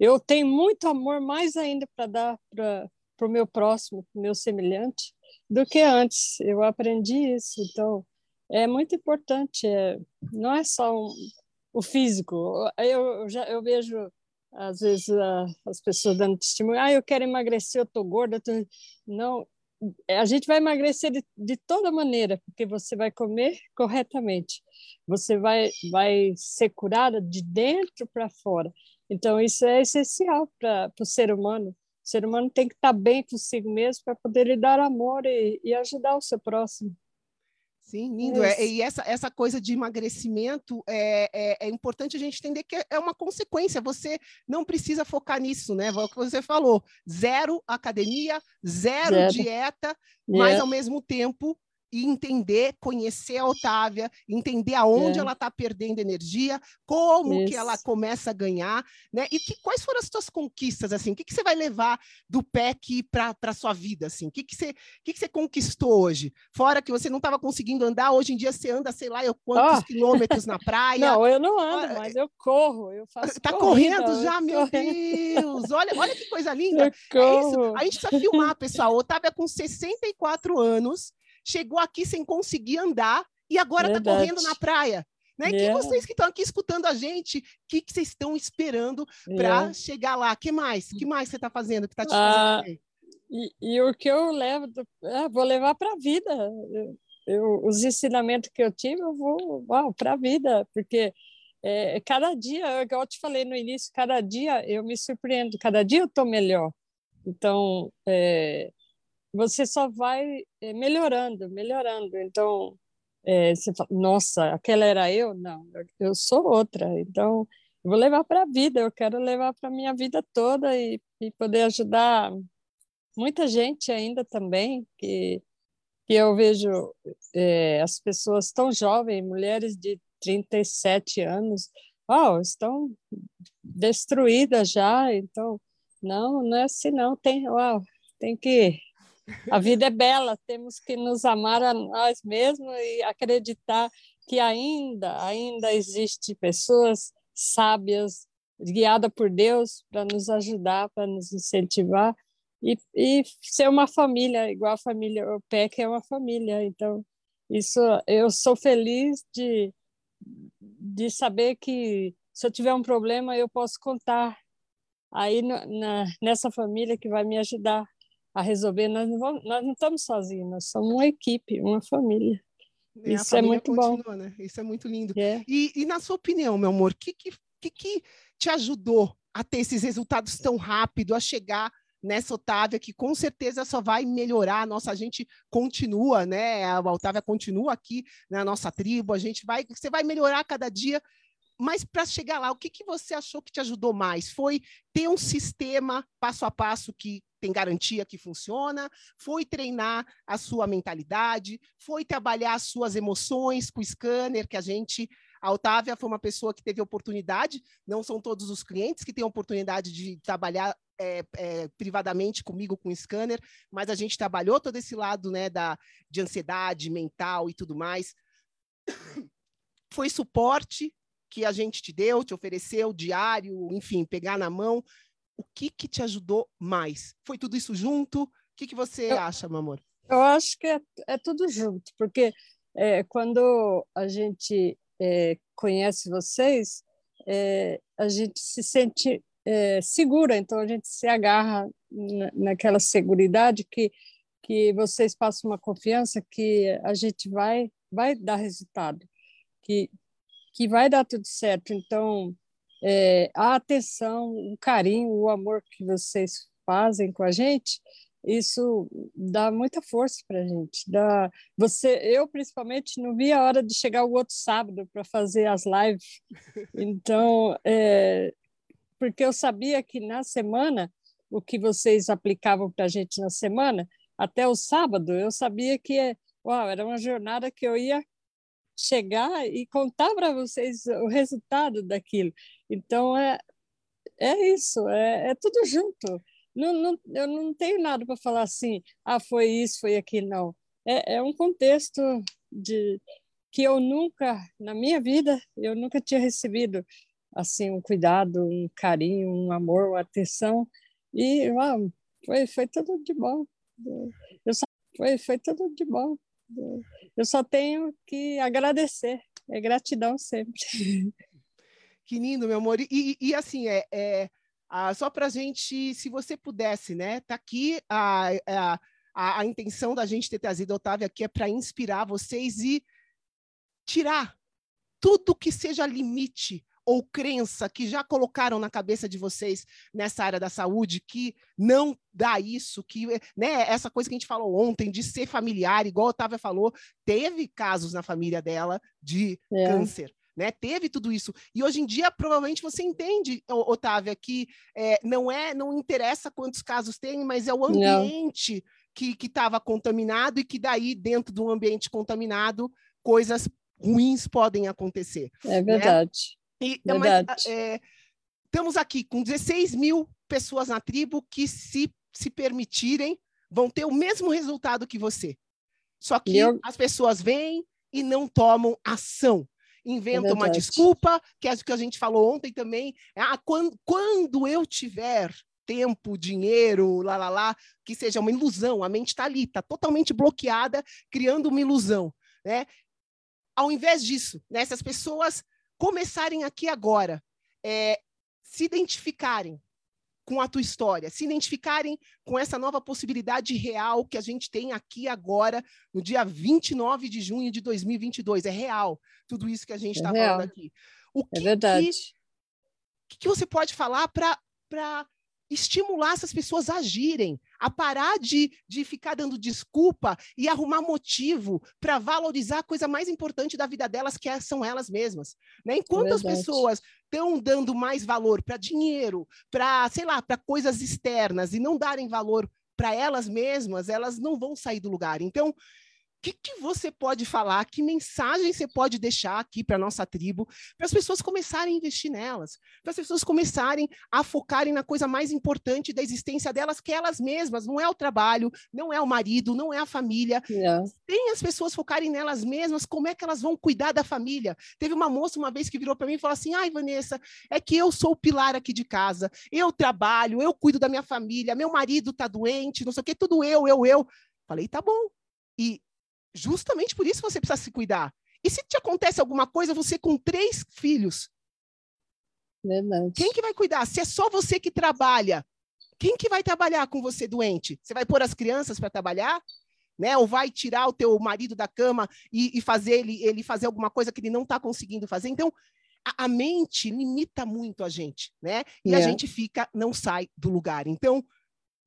Eu tenho muito amor mais ainda para dar para o meu próximo, para o meu semelhante do que antes. Eu aprendi isso, então é muito importante. É, não é só um, o físico. Eu, já eu vejo às vezes as pessoas dando testemunho. Ah, eu quero emagrecer, eu tô gorda. Tô... Não, a gente vai emagrecer de, de toda maneira, porque você vai comer corretamente. Você vai vai ser curada de dentro para fora. Então isso é essencial para o ser humano. O ser humano tem que estar bem consigo mesmo para poder lhe dar amor e, e ajudar o seu próximo. Sim, lindo. É, e essa, essa coisa de emagrecimento é, é, é, importante a gente entender que é uma consequência. Você não precisa focar nisso, né? É o que você falou: zero academia, zero, zero. dieta, mas ao mesmo tempo e entender, conhecer a Otávia, entender aonde é. ela está perdendo energia, como Isso. que ela começa a ganhar, né? E que, quais foram as suas conquistas, assim? O que, que você vai levar do PEC para a sua vida, assim? O que, que, você, que, que você conquistou hoje? Fora que você não estava conseguindo andar, hoje em dia você anda, sei lá, eu quantos oh. quilômetros na [laughs] praia. Não, eu não ando, mas eu corro, eu faço Tá correndo já, meu Deus! Olha, olha que coisa [laughs] linda! É isso. A gente precisa filmar, pessoal. Otávia com 64 anos, chegou aqui sem conseguir andar e agora está correndo na praia. Né? Yeah. Que vocês que estão aqui escutando a gente, o que, que vocês estão esperando para yeah. chegar lá? que mais? que mais você está fazendo que está te ah, fazendo e, e, o que eu levo, é, vou levar para a vida. Eu, eu, os ensinamentos que eu tive, eu vou para a vida, porque é, cada dia, igual eu te falei no início, cada dia eu me surpreendo, cada dia eu estou melhor. Então, é, você só vai é, melhorando, melhorando. Então, é, você fala, nossa, aquela era eu? Não, eu sou outra. Então, eu vou levar para a vida, eu quero levar para a minha vida toda e, e poder ajudar muita gente ainda também, que, que eu vejo é, as pessoas tão jovens, mulheres de 37 anos, oh, estão destruídas já, então, não, não é assim não, tem, oh, tem que, a vida é bela, temos que nos amar a nós mesmos e acreditar que ainda, ainda existe pessoas sábias, guiadas por Deus para nos ajudar, para nos incentivar e, e ser uma família, igual a família, o PEC é uma família, então isso eu sou feliz de de saber que se eu tiver um problema eu posso contar aí na, nessa família que vai me ajudar a resolver. Nós não, vamos, nós não estamos sozinhos, nós somos uma equipe, uma família. É, Isso é muito continua, bom. Né? Isso é muito lindo. É. E, e, na sua opinião, meu amor, o que, que, que, que te ajudou a ter esses resultados tão rápido, a chegar nessa Otávia, que com certeza só vai melhorar. Nossa, a gente continua, né? A Otávia continua aqui na nossa tribo, a gente vai, você vai melhorar cada dia. Mas para chegar lá, o que, que você achou que te ajudou mais? Foi ter um sistema passo a passo que tem garantia que funciona? Foi treinar a sua mentalidade? Foi trabalhar as suas emoções com o scanner que a gente a Otávia foi uma pessoa que teve oportunidade, não são todos os clientes que têm oportunidade de trabalhar é, é, privadamente comigo com o scanner, mas a gente trabalhou todo esse lado né, da, de ansiedade mental e tudo mais. [coughs] Foi suporte que a gente te deu, te ofereceu, diário, enfim, pegar na mão. O que, que te ajudou mais? Foi tudo isso junto? O que, que você eu, acha, meu amor? Eu acho que é, é tudo junto, porque é, quando a gente é, conhece vocês, é, a gente se sente é, segura, então a gente se agarra naquela segurança que, que vocês passam uma confiança que a gente vai, vai dar resultado, que, que vai dar tudo certo. Então, é, a atenção, o carinho, o amor que vocês fazem com a gente, isso dá muita força para a gente. Dá, você, eu principalmente não vi a hora de chegar o outro sábado para fazer as lives. [laughs] Então, é, porque eu sabia que na semana o que vocês aplicavam para a gente na semana, até o sábado, eu sabia que uau, era uma jornada que eu ia chegar e contar para vocês o resultado daquilo. Então, é, é isso, é, é tudo junto não, não, eu não tenho nada para falar assim, ah, foi isso, foi aquilo, não. É, é um contexto de que eu nunca, na minha vida, eu nunca tinha recebido assim um cuidado, um carinho, um amor, uma atenção e uau, foi foi tudo de bom. Eu só, foi foi tudo de bom. Eu só tenho que agradecer, é gratidão sempre. [laughs] Que lindo, meu amor. E, e, e assim, é, é ah, só para a gente, se você pudesse, né? Tá aqui a, a, a, a intenção da gente ter trazido a Otávia aqui é para inspirar vocês e tirar tudo que seja limite ou crença que já colocaram na cabeça de vocês nessa área da saúde que não dá isso, que né, essa coisa que a gente falou ontem de ser familiar, igual a Otávia falou, teve casos na família dela de é. câncer né? Teve tudo isso. E hoje em dia, provavelmente, você entende, Otávia, que é, não é, não interessa quantos casos tem, mas é o ambiente não. que estava contaminado e que daí, dentro de um ambiente contaminado, coisas ruins podem acontecer. É né? verdade. Né? E, é verdade. Mas, é, estamos aqui com 16 mil pessoas na tribo que, se, se permitirem, vão ter o mesmo resultado que você. Só que eu... as pessoas vêm e não tomam ação inventa é uma desculpa, que é o que a gente falou ontem também. Ah, quando, quando eu tiver tempo, dinheiro, lá, lá, lá, que seja uma ilusão, a mente está ali, está totalmente bloqueada, criando uma ilusão. Né? Ao invés disso, né, se as pessoas começarem aqui agora, é, se identificarem com a tua história, se identificarem com essa nova possibilidade real que a gente tem aqui agora, no dia 29 de junho de 2022. É real tudo isso que a gente está é falando aqui. O é que, é verdade. Que, que você pode falar para estimular essas pessoas a agirem, a parar de, de ficar dando desculpa e arrumar motivo para valorizar a coisa mais importante da vida delas, que é, são elas mesmas. Né? Enquanto Verdade. as pessoas estão dando mais valor para dinheiro, para, sei lá, para coisas externas e não darem valor para elas mesmas, elas não vão sair do lugar. Então, que, que você pode falar? Que mensagem você pode deixar aqui para a nossa tribo, para as pessoas começarem a investir nelas, para as pessoas começarem a focarem na coisa mais importante da existência delas, que é elas mesmas, não é o trabalho, não é o marido, não é a família. Yeah. É. Tem as pessoas focarem nelas mesmas, como é que elas vão cuidar da família? Teve uma moça uma vez que virou para mim e falou assim: ai, Vanessa, é que eu sou o pilar aqui de casa, eu trabalho, eu cuido da minha família, meu marido está doente, não sei o que, tudo eu, eu, eu. Falei, tá bom. E Justamente por isso você precisa se cuidar. E se te acontece alguma coisa, você com três filhos? Verdade. Quem que vai cuidar? Se é só você que trabalha, quem que vai trabalhar com você doente? Você vai pôr as crianças para trabalhar? Né? Ou vai tirar o teu marido da cama e, e fazer ele, ele fazer alguma coisa que ele não está conseguindo fazer? Então, a, a, mente limita muito a gente, né? E yeah. a gente fica, não sai do lugar. Então,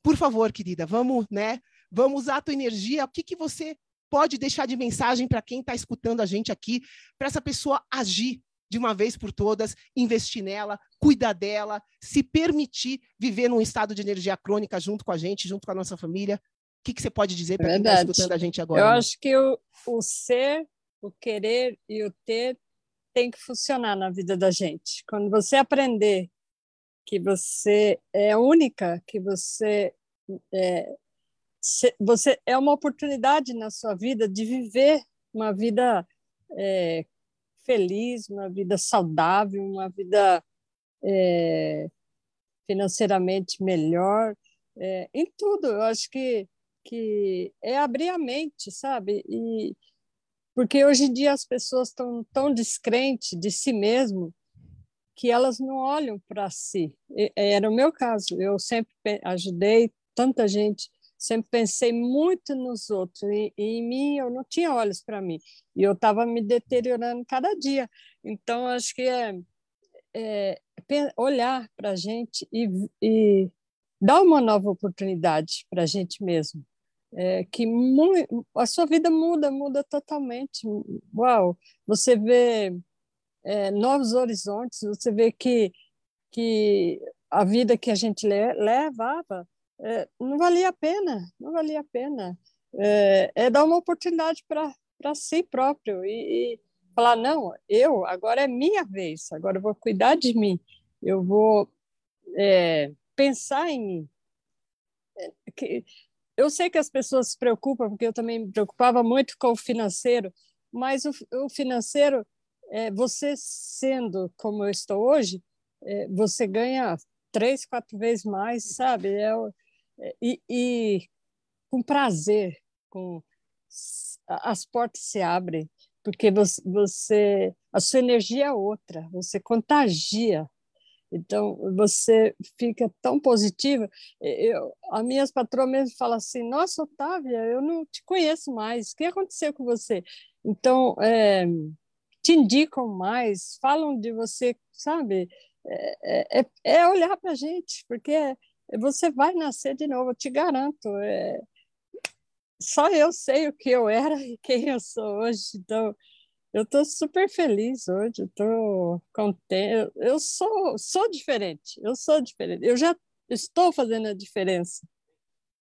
por favor, querida, vamos, né? Vamos usar a tua energia. O que, que você pode deixar de mensagem para quem está escutando a gente aqui, para essa pessoa agir de uma vez por todas, investir nela, cuidar dela, se permitir viver num estado de energia crônica junto com a gente, junto com a nossa família? O que, que você pode dizer para quem está escutando a gente agora? Eu acho que o, o ser, o querer e o ter tem que funcionar na vida da gente. Quando você aprender que você é única, que você é, você é uma oportunidade na sua vida de viver uma vida é, feliz, uma vida saudável, uma vida é, financeiramente melhor, é, em tudo. Eu acho que, que é abrir a mente, sabe? E, porque hoje em dia as pessoas estão tão descrentes de si mesmo que elas não olham para si. E, era o meu caso. Eu sempre ajudei tanta gente sempre pensei muito nos outros e, e em mim eu não tinha olhos para mim e eu estava me deteriorando cada dia. Então acho que é, é olhar para a gente e, e, dar uma nova oportunidade para a gente mesmo. É, que a sua vida muda, muda totalmente. Uau! Você vê é, novos horizontes, você vê que, que a vida que a gente le, levava é, não valia a pena, não valia a pena. É, é dar uma oportunidade para si próprio e, e, falar, não, eu, agora é minha vez, agora eu vou cuidar de mim, eu vou é, pensar em mim. É, que, eu sei que as pessoas se preocupam, porque eu também me preocupava muito com o financeiro, mas o, o financeiro, é, você sendo como eu estou hoje, é, você ganha três, quatro vezes mais, sabe? É, e, e com prazer, com as portas se abrem, porque você, você a sua energia é outra, você contagia. Então, você fica tão positiva. Eu, a minhas patroas mesmo falam assim: Nossa, Otávia, eu não te conheço mais. O que aconteceu com você? Então, é, te indicam mais, falam de você, sabe? É, é, é olhar para a gente, porque você vai nascer de novo, eu te garanto. É... Só eu sei o que eu era [laughs] e quem eu sou hoje. Então, eu estou super feliz hoje, estou contente. Eu sou, sou diferente, eu sou diferente. Eu já estou fazendo a diferença.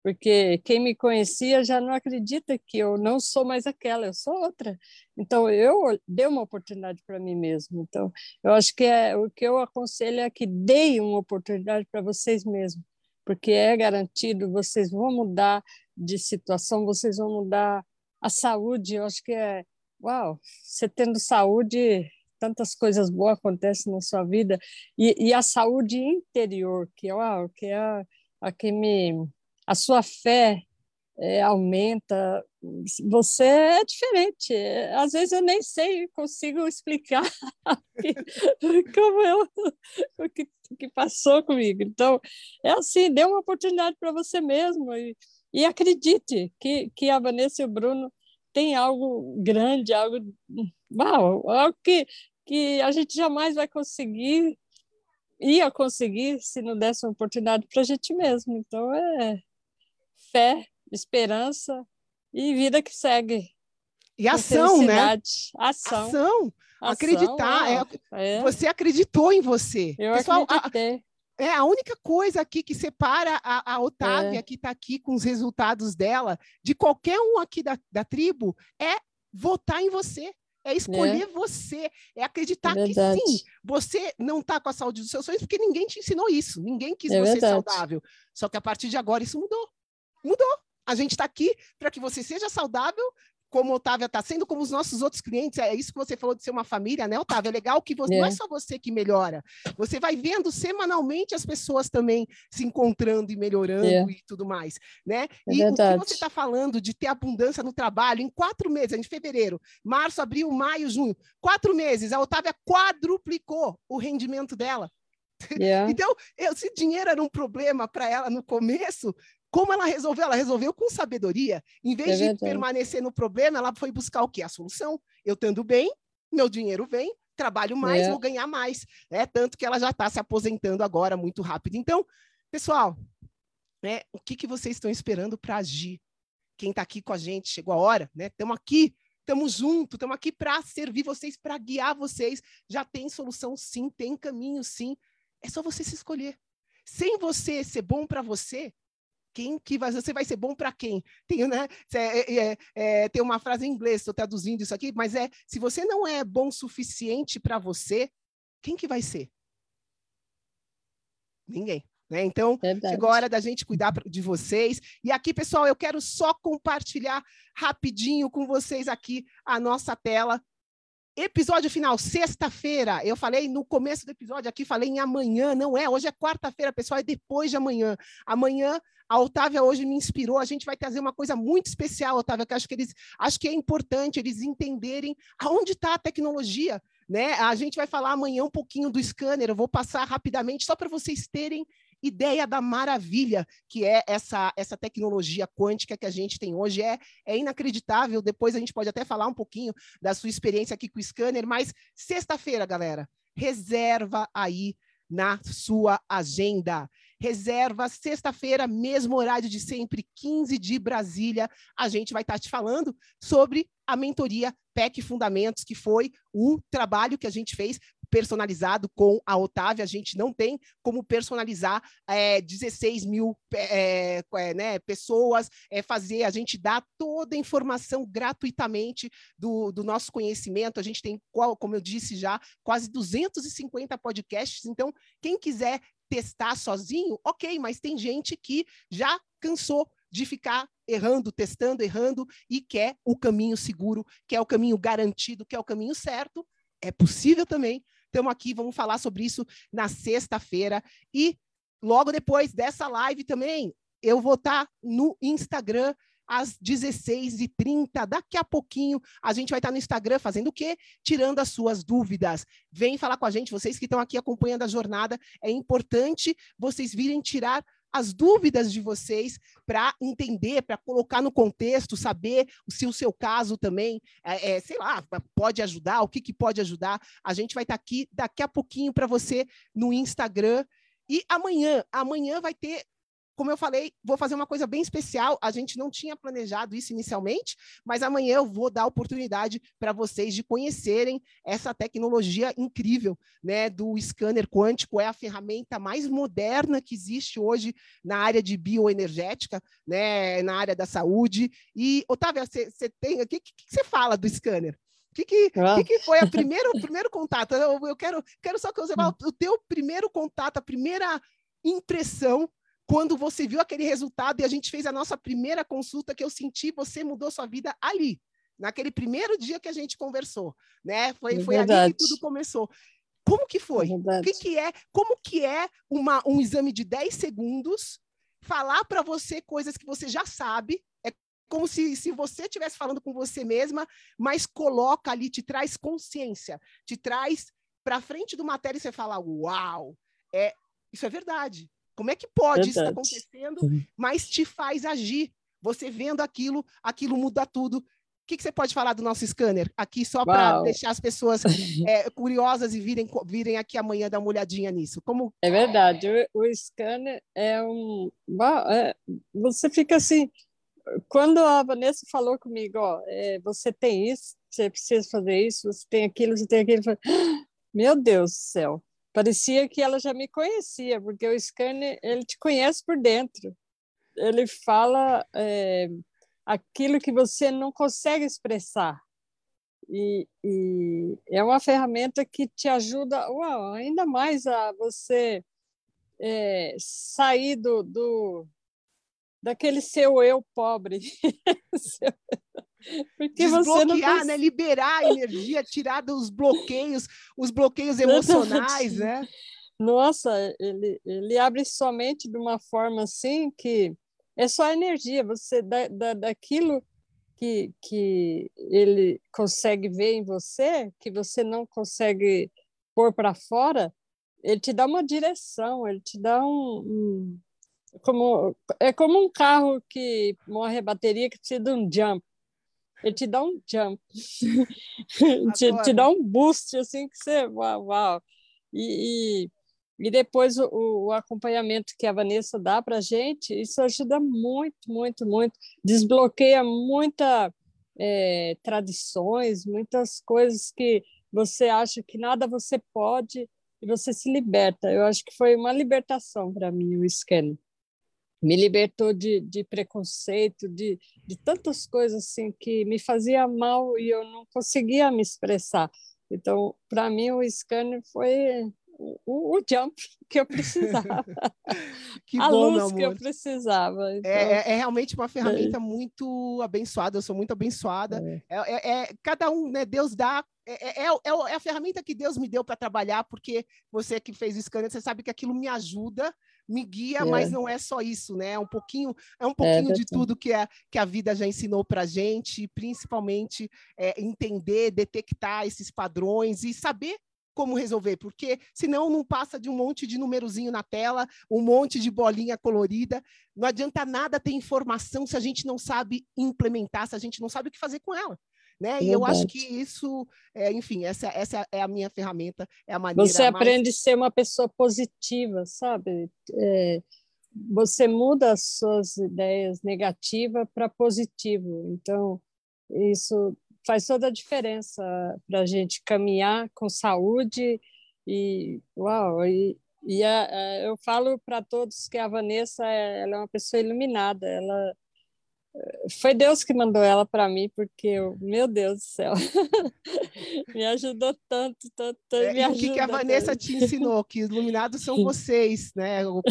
Porque quem me conhecia já não acredita que eu não sou mais aquela, eu sou outra. Então, eu dei uma oportunidade para mim mesmo. Então, eu acho que é, o que eu aconselho é que deem uma oportunidade para vocês mesmos porque é garantido, vocês vão mudar de situação, vocês vão mudar a saúde. Eu acho que é, uau, você tendo saúde, tantas coisas boas acontecem na sua vida e, e a saúde interior, que, uau, que é a, a que me a sua fé é, aumenta. Você é diferente. Às vezes eu nem sei, consigo explicar [laughs] como eu, o que, que passou comigo. Então, é assim, dê uma oportunidade para você mesmo e, e acredite que, que a Vanessa e o Bruno têm algo grande, algo, uau, algo que, que a gente jamais vai conseguir, ia conseguir se não desse uma oportunidade para a gente mesmo. Então é fé, esperança e vida que segue. E ação, né? Ação. Ação. Acreditar. É, é. Você acreditou em você. Eu Pessoal, acreditei. A, é a única coisa aqui que separa a, a Otávia, é. que está aqui com os resultados dela, de qualquer um aqui da, da tribo, é votar em você. É escolher é. você, é acreditar é que sim, você não está com a saúde dos seus sonhos, porque ninguém te ensinou isso, ninguém quis é você verdade. saudável. Só que a partir de agora isso mudou. Mudou. A gente está aqui para que você seja saudável, como Otávia está sendo, como os nossos outros clientes, é isso que você falou de ser uma família, né, Otávia? É legal que você, é. não é só você que melhora, você vai vendo semanalmente as pessoas também se encontrando e melhorando é. e tudo mais, né? É e verdade. o que você está falando de ter abundância no trabalho, em quatro meses, em fevereiro, março, abril, maio, junho, quatro meses, a Otávia quadruplicou o rendimento dela. Yeah. [laughs] Então, eu, se dinheiro era um problema para ela no começo, como ela resolveu? Ela resolveu com sabedoria. Em vez é de permanecer no problema, ela foi buscar o quê? A solução. Eu estando bem, meu dinheiro vem, trabalho mais, é. vou ganhar mais. É tanto que ela já está se aposentando agora muito rápido. Então, pessoal, né, o que, que vocês estão esperando para agir? Quem está aqui com a gente, chegou a hora, né? Estamos aqui, estamos juntos, estamos aqui para servir vocês, para guiar vocês. Já tem solução, sim, tem caminho, sim. É só você se escolher. Sem você ser bom para você, quem que vai, você vai ser bom para quem? Tem, né? É, é, é, tem uma frase em inglês, estou traduzindo isso aqui, mas é se você não é bom o suficiente para você, quem que vai ser? Ninguém. Né? Então, Verdade. chegou a hora da gente cuidar de vocês. E aqui, pessoal, eu quero só compartilhar rapidinho com vocês aqui a nossa tela. Episódio final, sexta-feira. Eu falei no começo do episódio aqui, falei em amanhã, não é? Hoje é quarta-feira, pessoal, é depois de amanhã. Amanhã a Otávia hoje me inspirou. A gente vai trazer uma coisa muito especial, Otávia, que acho que eles acho que é importante eles entenderem aonde está a tecnologia. Né? A gente vai falar amanhã um pouquinho do scanner. Eu vou passar rapidamente só para vocês terem ideia da maravilha que é essa, essa tecnologia quântica que a gente tem hoje. É, é inacreditável. Depois a gente pode até falar um pouquinho da sua experiência aqui com o scanner, mas sexta-feira, galera, reserva aí na sua agenda. Reserva sexta-feira, mesmo horário de sempre, 15 de Brasília. A gente vai estar te falando sobre a mentoria PEC Fundamentos, que foi o trabalho que a gente fez personalizado com a Otávia. A gente não tem como personalizar é, 16 mil é, né, pessoas, é, fazer, a gente dá toda a informação gratuitamente do, do nosso conhecimento. A gente tem, como eu disse já, quase 250 podcasts. Então, quem quiser testar sozinho, ok, mas tem gente que já cansou de ficar errando, testando, errando e quer o caminho seguro, quer o caminho garantido, quer o caminho certo. É possível também. Estamos aqui, vamos falar sobre isso na sexta-feira. E logo depois dessa live também, eu vou estar tá no Instagram às 16h30. Daqui a pouquinho a gente vai estar no Instagram fazendo o quê? Tirando as suas dúvidas. Vem falar com a gente, vocês que estão aqui acompanhando a jornada. É importante vocês virem tirar as dúvidas de vocês para entender, para colocar no contexto, saber se o seu caso também, é, é, sei lá, pode ajudar, o que, que pode ajudar. A gente vai estar aqui daqui a pouquinho para você no Instagram. E amanhã, amanhã vai ter como eu falei, vou fazer uma coisa bem especial. A gente não tinha planejado isso inicialmente, mas amanhã eu vou dar a oportunidade para vocês de conhecerem essa tecnologia incrível, né, do scanner quântico. É a ferramenta mais moderna que existe hoje na área de bioenergética, né, na área da saúde. E Otávia, você tem, o que você fala do scanner? O que, que, ah. que, que, foi a primeiro, o primeiro contato? Eu, eu, quero, quero só que você fale hum. o teu primeiro contato, a primeira impressão quando você viu aquele resultado e a gente fez a nossa primeira consulta que eu senti, você mudou sua vida ali, naquele primeiro dia que a gente conversou, né? Foi, é foi ali que tudo começou. Como que foi? É o que, que é? Como que é uma, um exame de 10 segundos falar para você coisas que você já sabe? É como se, se você estivesse falando com você mesma, mas coloca ali, te traz consciência, te traz para frente do matéria e você fala, uau, é, isso é verdade. Como é que pode Verdade. isso acontecendo, mas te faz agir? Você vendo aquilo, aquilo muda tudo. que, que você pode falar do nosso scanner? Aqui só para deixar as pessoas [laughs] é, curiosas e virem, virem aqui amanhã dar uma olhadinha nisso. Como... É verdade, o, o scanner é um. É, você fica assim. Quando a Vanessa falou comigo, ó, é, você tem isso, você precisa fazer isso, você tem aquilo, você tem aquilo. Meu Deus do céu, parecia que ela já me conhecia, porque o scanner ele te conhece por dentro. Ele fala é, aquilo que você não consegue expressar. E, e, é uma ferramenta que te ajuda uau, ainda mais a você é, sair do, do daquele seu eu pobre. [laughs] Porque Desbloquear, né? liberar a energia, tirar dos bloqueios, os bloqueios emocionais, né? Nossa, ele, ele abre sua mente de uma forma assim que é só energia, você da, da, daquilo que, que ele consegue ver em você, que você não consegue pôr para fora, ele te dá uma direção, ele te dá um, um, como é como um carro que morre a bateria que precisa de um jump. Ele te dá um jump, [laughs] te, te, dá um boost assim que você uau, uau. E, e e depois o, o acompanhamento que a Vanessa dá para a gente, isso ajuda muito, muito, muito. Desbloqueia muitas é, tradições, muitas coisas que você acha que nada você pode e você se liberta. Eu acho que foi uma libertação para mim o scan. Me libertou de, de preconceito, de, de tantas coisas assim que me fazia mal e eu não conseguia me expressar. Então, para mim, o scanner foi o, o jump [laughs] que eu precisava. [laughs] que a bom, luz que eu precisava. É, então... É, é, realmente uma ferramenta é. muito abençoada, eu sou muito abençoada. É. é, é cada um, né? Deus dá. É, é, a ferramenta que Deus me deu para trabalhar, porque você que fez o scanner, você sabe que aquilo me ajuda, me guia, mas não é só isso, né? É um pouquinho, é um pouquinho de tudo que a, que a vida já ensinou para gente, principalmente entender, detectar esses padrões e saber como resolver, porque senão não passa de um monte de númerozinho na tela, um monte de bolinha colorida. Não adianta nada ter informação se a gente não sabe implementar, se a gente não sabe o que fazer com ela. Né? E eu acho que isso, é, enfim, essa, essa é a minha ferramenta, é a maneira. Você mais... aprende a ser uma pessoa positiva, sabe? É, você muda as suas ideias negativas para positivo. Então, isso faz toda a diferença para a gente caminhar com saúde e uau e, e a, a, eu falo para todos que a Vanessa é, ela é uma pessoa iluminada ela foi Deus que mandou ela para mim porque eu, meu Deus do céu [laughs] me ajudou tanto tanto, tanto é, o que, que a Vanessa tanto. te ensinou que iluminados são vocês né eu,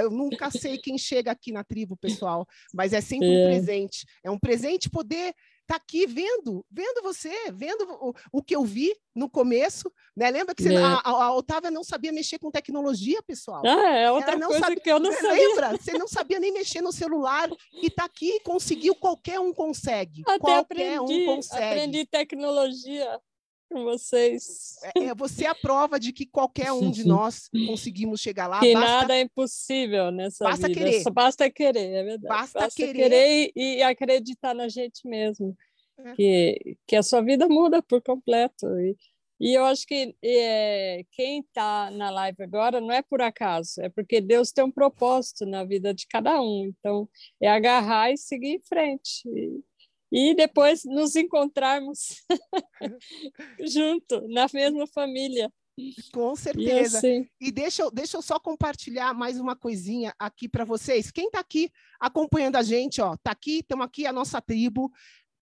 eu, nunca sei quem chega aqui na tribo pessoal mas é sempre é. um presente é um presente poder tá aqui vendo, vendo você, vendo o, o que eu vi no começo, né? Lembra que você, é. a, a, Otávia não sabia mexer com tecnologia, pessoal? Ah, é outra coisa sabia, que eu não [laughs] sabia. Lembra? Você não sabia nem mexer no celular e tá aqui, conseguiu, qualquer um consegue. Até qualquer aprendi, um consegue. Aprendi tecnologia vocês. É, é, você é a prova de que qualquer um de [laughs] nós conseguimos chegar lá. Que basta, nada é impossível nessa basta vida. Querer. Só basta querer, é verdade. Basta, basta querer. querer e, e, acreditar na gente mesmo. É. Que, que a sua vida muda por completo. E, e eu acho que é, quem está na live agora não é por acaso, é porque Deus tem um propósito na vida de cada um. Então, é agarrar e seguir em frente. E, e depois nos encontrarmos [laughs] junto, na mesma família. Com certeza. E, assim... e deixa, eu, deixa eu só compartilhar mais uma coisinha aqui para vocês. Quem está aqui acompanhando a gente, ó, tá aqui, estamos aqui a nossa tribo.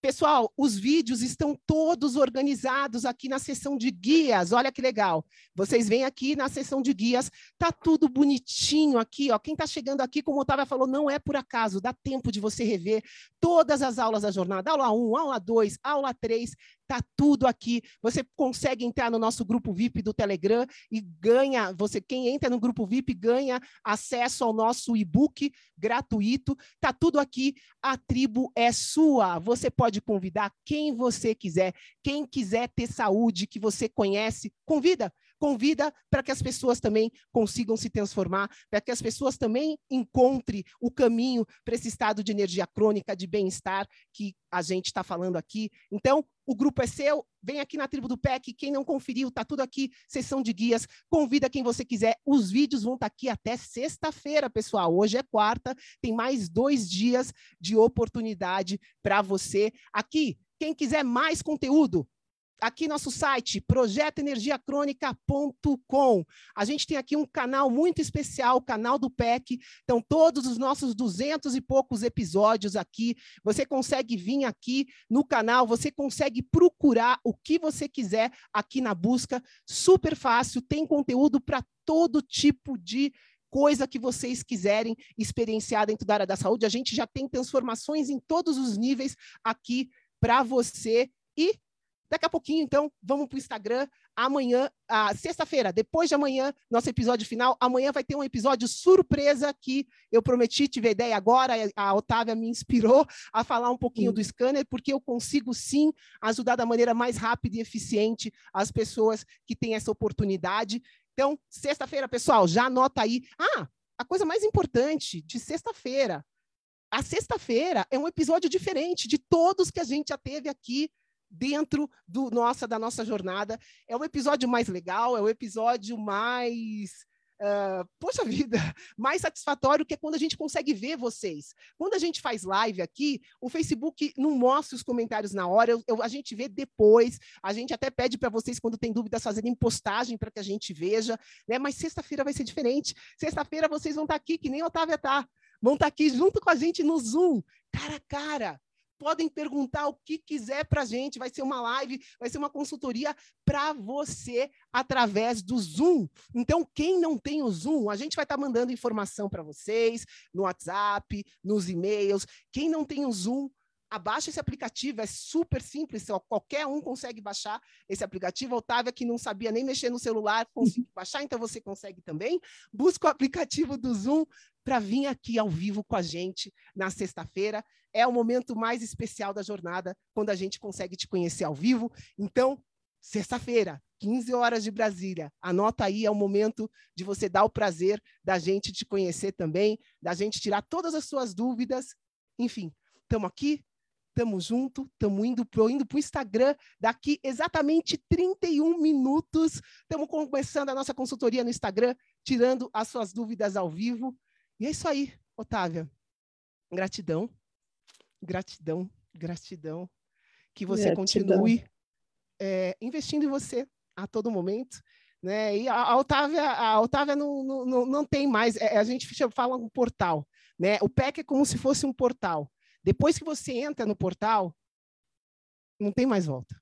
Pessoal, os vídeos estão todos organizados aqui na seção de guias. Olha que legal. Vocês vêm aqui na seção de guias, tá tudo bonitinho aqui, ó. Quem está chegando aqui, como o Otávio falou, não é por acaso, dá tempo de você rever todas as aulas da jornada, aula 1, aula 2, aula 3, Tá tudo aqui. Você consegue entrar no nosso grupo VIP do Telegram e ganha, você quem entra no grupo VIP ganha acesso ao nosso e-book gratuito. Tá tudo aqui. A tribo é sua. Você pode convidar quem você quiser. Quem quiser ter saúde que você conhece, convida convida para que as pessoas também consigam se transformar, para que as pessoas também encontrem o caminho para esse estado de energia crônica, de bem-estar que a gente está falando aqui. Então, o grupo é seu, vem aqui na tribo do PEC, quem não conferiu, está tudo aqui, sessão de guias, convida quem você quiser, os vídeos vão estar tá aqui até sexta-feira, pessoal, hoje é quarta, tem mais dois dias de oportunidade para você. Aqui, quem quiser mais conteúdo, aqui nosso site, projetoenergiacrônica.com. A gente tem aqui um canal muito especial, o canal do PEC. Então, todos os nossos duzentos e poucos episódios aqui, você consegue vir aqui no canal, você consegue procurar o que você quiser aqui na busca. Super fácil, tem conteúdo para todo tipo de coisa que vocês quiserem experienciar dentro da área da saúde. A gente já tem transformações em todos os níveis aqui para você. E Daqui a pouquinho, então, vamos para o Instagram. Amanhã, ah, sexta-feira, depois de amanhã, nosso episódio final. Amanhã vai ter um episódio surpresa que eu prometi, tive a ideia agora. A Otávia me inspirou a falar um pouquinho sim. do scanner, porque eu consigo sim ajudar da maneira mais rápida e eficiente as pessoas que têm essa oportunidade. Então, sexta-feira, pessoal, já anota aí. Ah, a coisa mais importante de sexta-feira. A sexta-feira é um episódio diferente de todos que a gente já teve aqui dentro do nossa da nossa jornada. É o episódio mais legal, é o episódio mais Uh, poxa vida, [laughs] mais satisfatório que é quando a gente consegue ver vocês. Quando a gente faz live aqui, o Facebook não mostra os comentários na hora, eu, eu, a gente vê depois, a gente até pede para vocês, quando tem dúvidas, fazerem postagem para que a gente veja, né? Mas sexta-feira vai ser diferente. Sexta-feira vocês vão estar tá aqui, que nem a Otávia tá. Vão estar tá aqui junto com a gente no Zoom, cara a cara podem perguntar o que quiser para a gente. Vai ser uma live, vai ser uma consultoria para você através do Zoom. Então, quem não tem o Zoom, a gente vai estar tá mandando informação para vocês no WhatsApp, nos e-mails. Quem não tem o Zoom, abaixa esse aplicativo, é super simples, qualquer um consegue baixar esse aplicativo. A Otávia, que não sabia nem mexer no celular, conseguiu [laughs] baixar, então você consegue também. Busca o aplicativo do Zoom para vir aqui ao vivo com a gente na sexta-feira é o momento mais especial da jornada, quando a gente consegue te conhecer ao vivo. Então, sexta-feira, 15 horas de Brasília. Anota aí, é o momento de você dar o prazer da gente te conhecer também, da gente tirar todas as suas dúvidas. Enfim, estamos aqui, estamos junto, estamos indo para indo o Instagram daqui exatamente 31 minutos. Estamos começando a nossa consultoria no Instagram, tirando as suas dúvidas ao vivo. E é isso aí, Otávia. Gratidão gratidão, gratidão, que você gratidão. continue é, investindo em você a todo momento. Né? E a, a Otávia, a Otávia não, não, não tem mais, é, a gente fala um portal. Né? O PEC é como se fosse um portal. Depois que você entra no portal, não tem mais volta.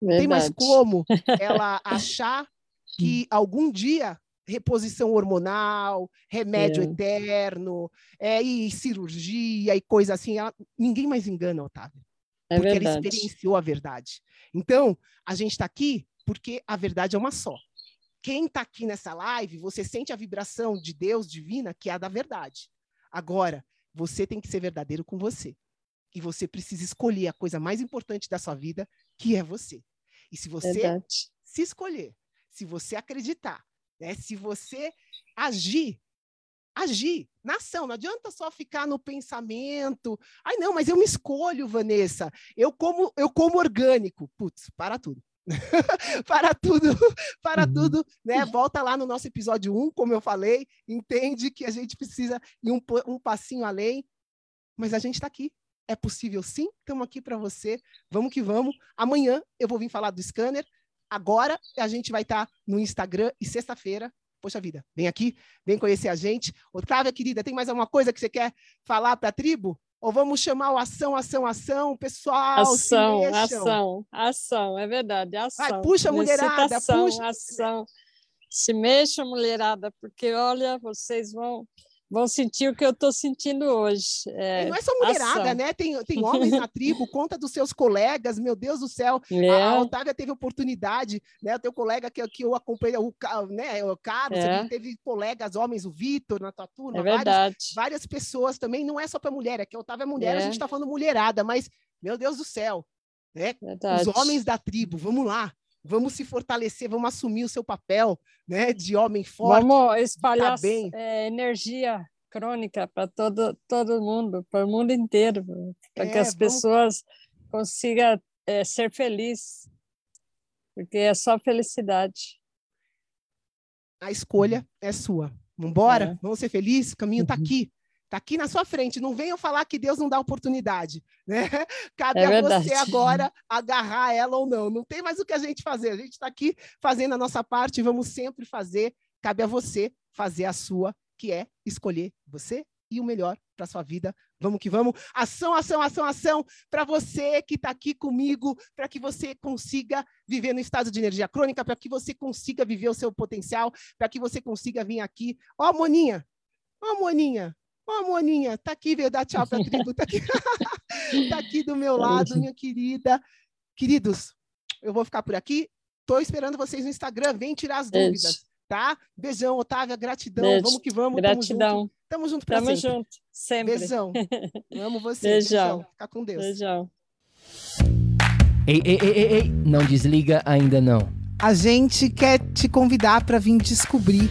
Verdade. Não tem mais como [laughs] ela achar que algum dia reposição hormonal, remédio é. eterno, é, e cirurgia e coisa assim. Ela, ninguém mais engana, Otávio. É porque verdade. ela experienciou a verdade. Então, a gente está aqui porque a verdade é uma só. Quem está aqui nessa live, você sente a vibração de Deus divina, que é a da verdade. Agora, você tem que ser verdadeiro com você. E você precisa escolher a coisa mais importante da sua vida, que é você. E se você verdade. se escolher, se você acreditar né? Se você agir, agir na ação, não adianta só ficar no pensamento. Ai, não, mas eu me escolho, Vanessa. Eu como, eu como orgânico. Putz, para tudo. [laughs] para tudo, [laughs] para uhum. tudo, né? Volta lá no nosso episódio 1, como eu falei, entende que a gente precisa ir um, um passinho além, mas a gente está aqui. É possível sim, estamos aqui para você. Vamos que vamos. Amanhã eu vou vir falar do scanner, Agora a gente vai estar tá no Instagram e sexta-feira. Poxa vida, vem aqui, vem conhecer a gente. Otávia, querida, tem mais alguma coisa que você quer falar para a tribo? Ou vamos chamar o ação, ação, ação, pessoal? Ação, ação, ação, é verdade, ação. Vai, puxa, mulherada, puxa. Ação, se mexa, mulherada, porque olha, vocês vão vão sentir o que eu estou sentindo hoje. É, não é só mulherada, ação. né? Tem, tem homens na tribo, [laughs] conta dos seus colegas, meu Deus do céu. É. A, a Otávia teve oportunidade, né? O teu colega que, que eu acompanhei, o, né, o Carlos, é. teve colegas homens, o Vitor na tua turma, é várias, várias pessoas também, não é só para mulher, é que a Otávia é mulher, a é. gente está falando mulherada, mas, meu Deus do céu, né? Os homens da tribo, vamos lá. Vamos se fortalecer, vamos assumir o seu papel, né, de homem forte. Vamos espalhar é, energia crônica para todo todo mundo, para o mundo inteiro, para é, que as vamos... pessoas consigam é, ser felizes, porque é só felicidade. A escolha é sua. Vamos embora? É. Vamos ser felizes? O caminho está uhum. aqui. Está aqui na sua frente. Não venham falar que Deus não dá oportunidade. [laughs] Né? Cabe é a você agora agarrar ela ou não. Não tem mais o que a gente fazer. A gente está aqui fazendo a nossa parte vamos sempre fazer. Cabe a você fazer a sua, que é escolher você e o melhor para sua vida. Vamos que vamos. Ação, ação, ação, ação para você que está aqui comigo, para que você consiga viver no estado de energia crônica, para que você consiga viver o seu potencial, para que você consiga vir aqui. Ó, oh, Moninha, ó, oh, Moninha, ó, oh, Moninha, tá aqui, veio dar tchau para a tribo, tá aqui, [laughs] tá aqui do meu lado, minha querida. Queridos, eu vou ficar por aqui. Estou esperando vocês no Instagram. Vem tirar as dúvidas tá? Beijão, Otávia, gratidão. Beijo. Vamos que vamos. Gratidão. Tamo junto. Tamo junto pra Tamo sempre. junto, sempre. Beijão. [laughs] Amo você. Beijão. Beijão. Fica com Deus. Beijão. Ei, ei, ei, ei, ei, não desliga ainda não. A gente quer te convidar para vir descobrir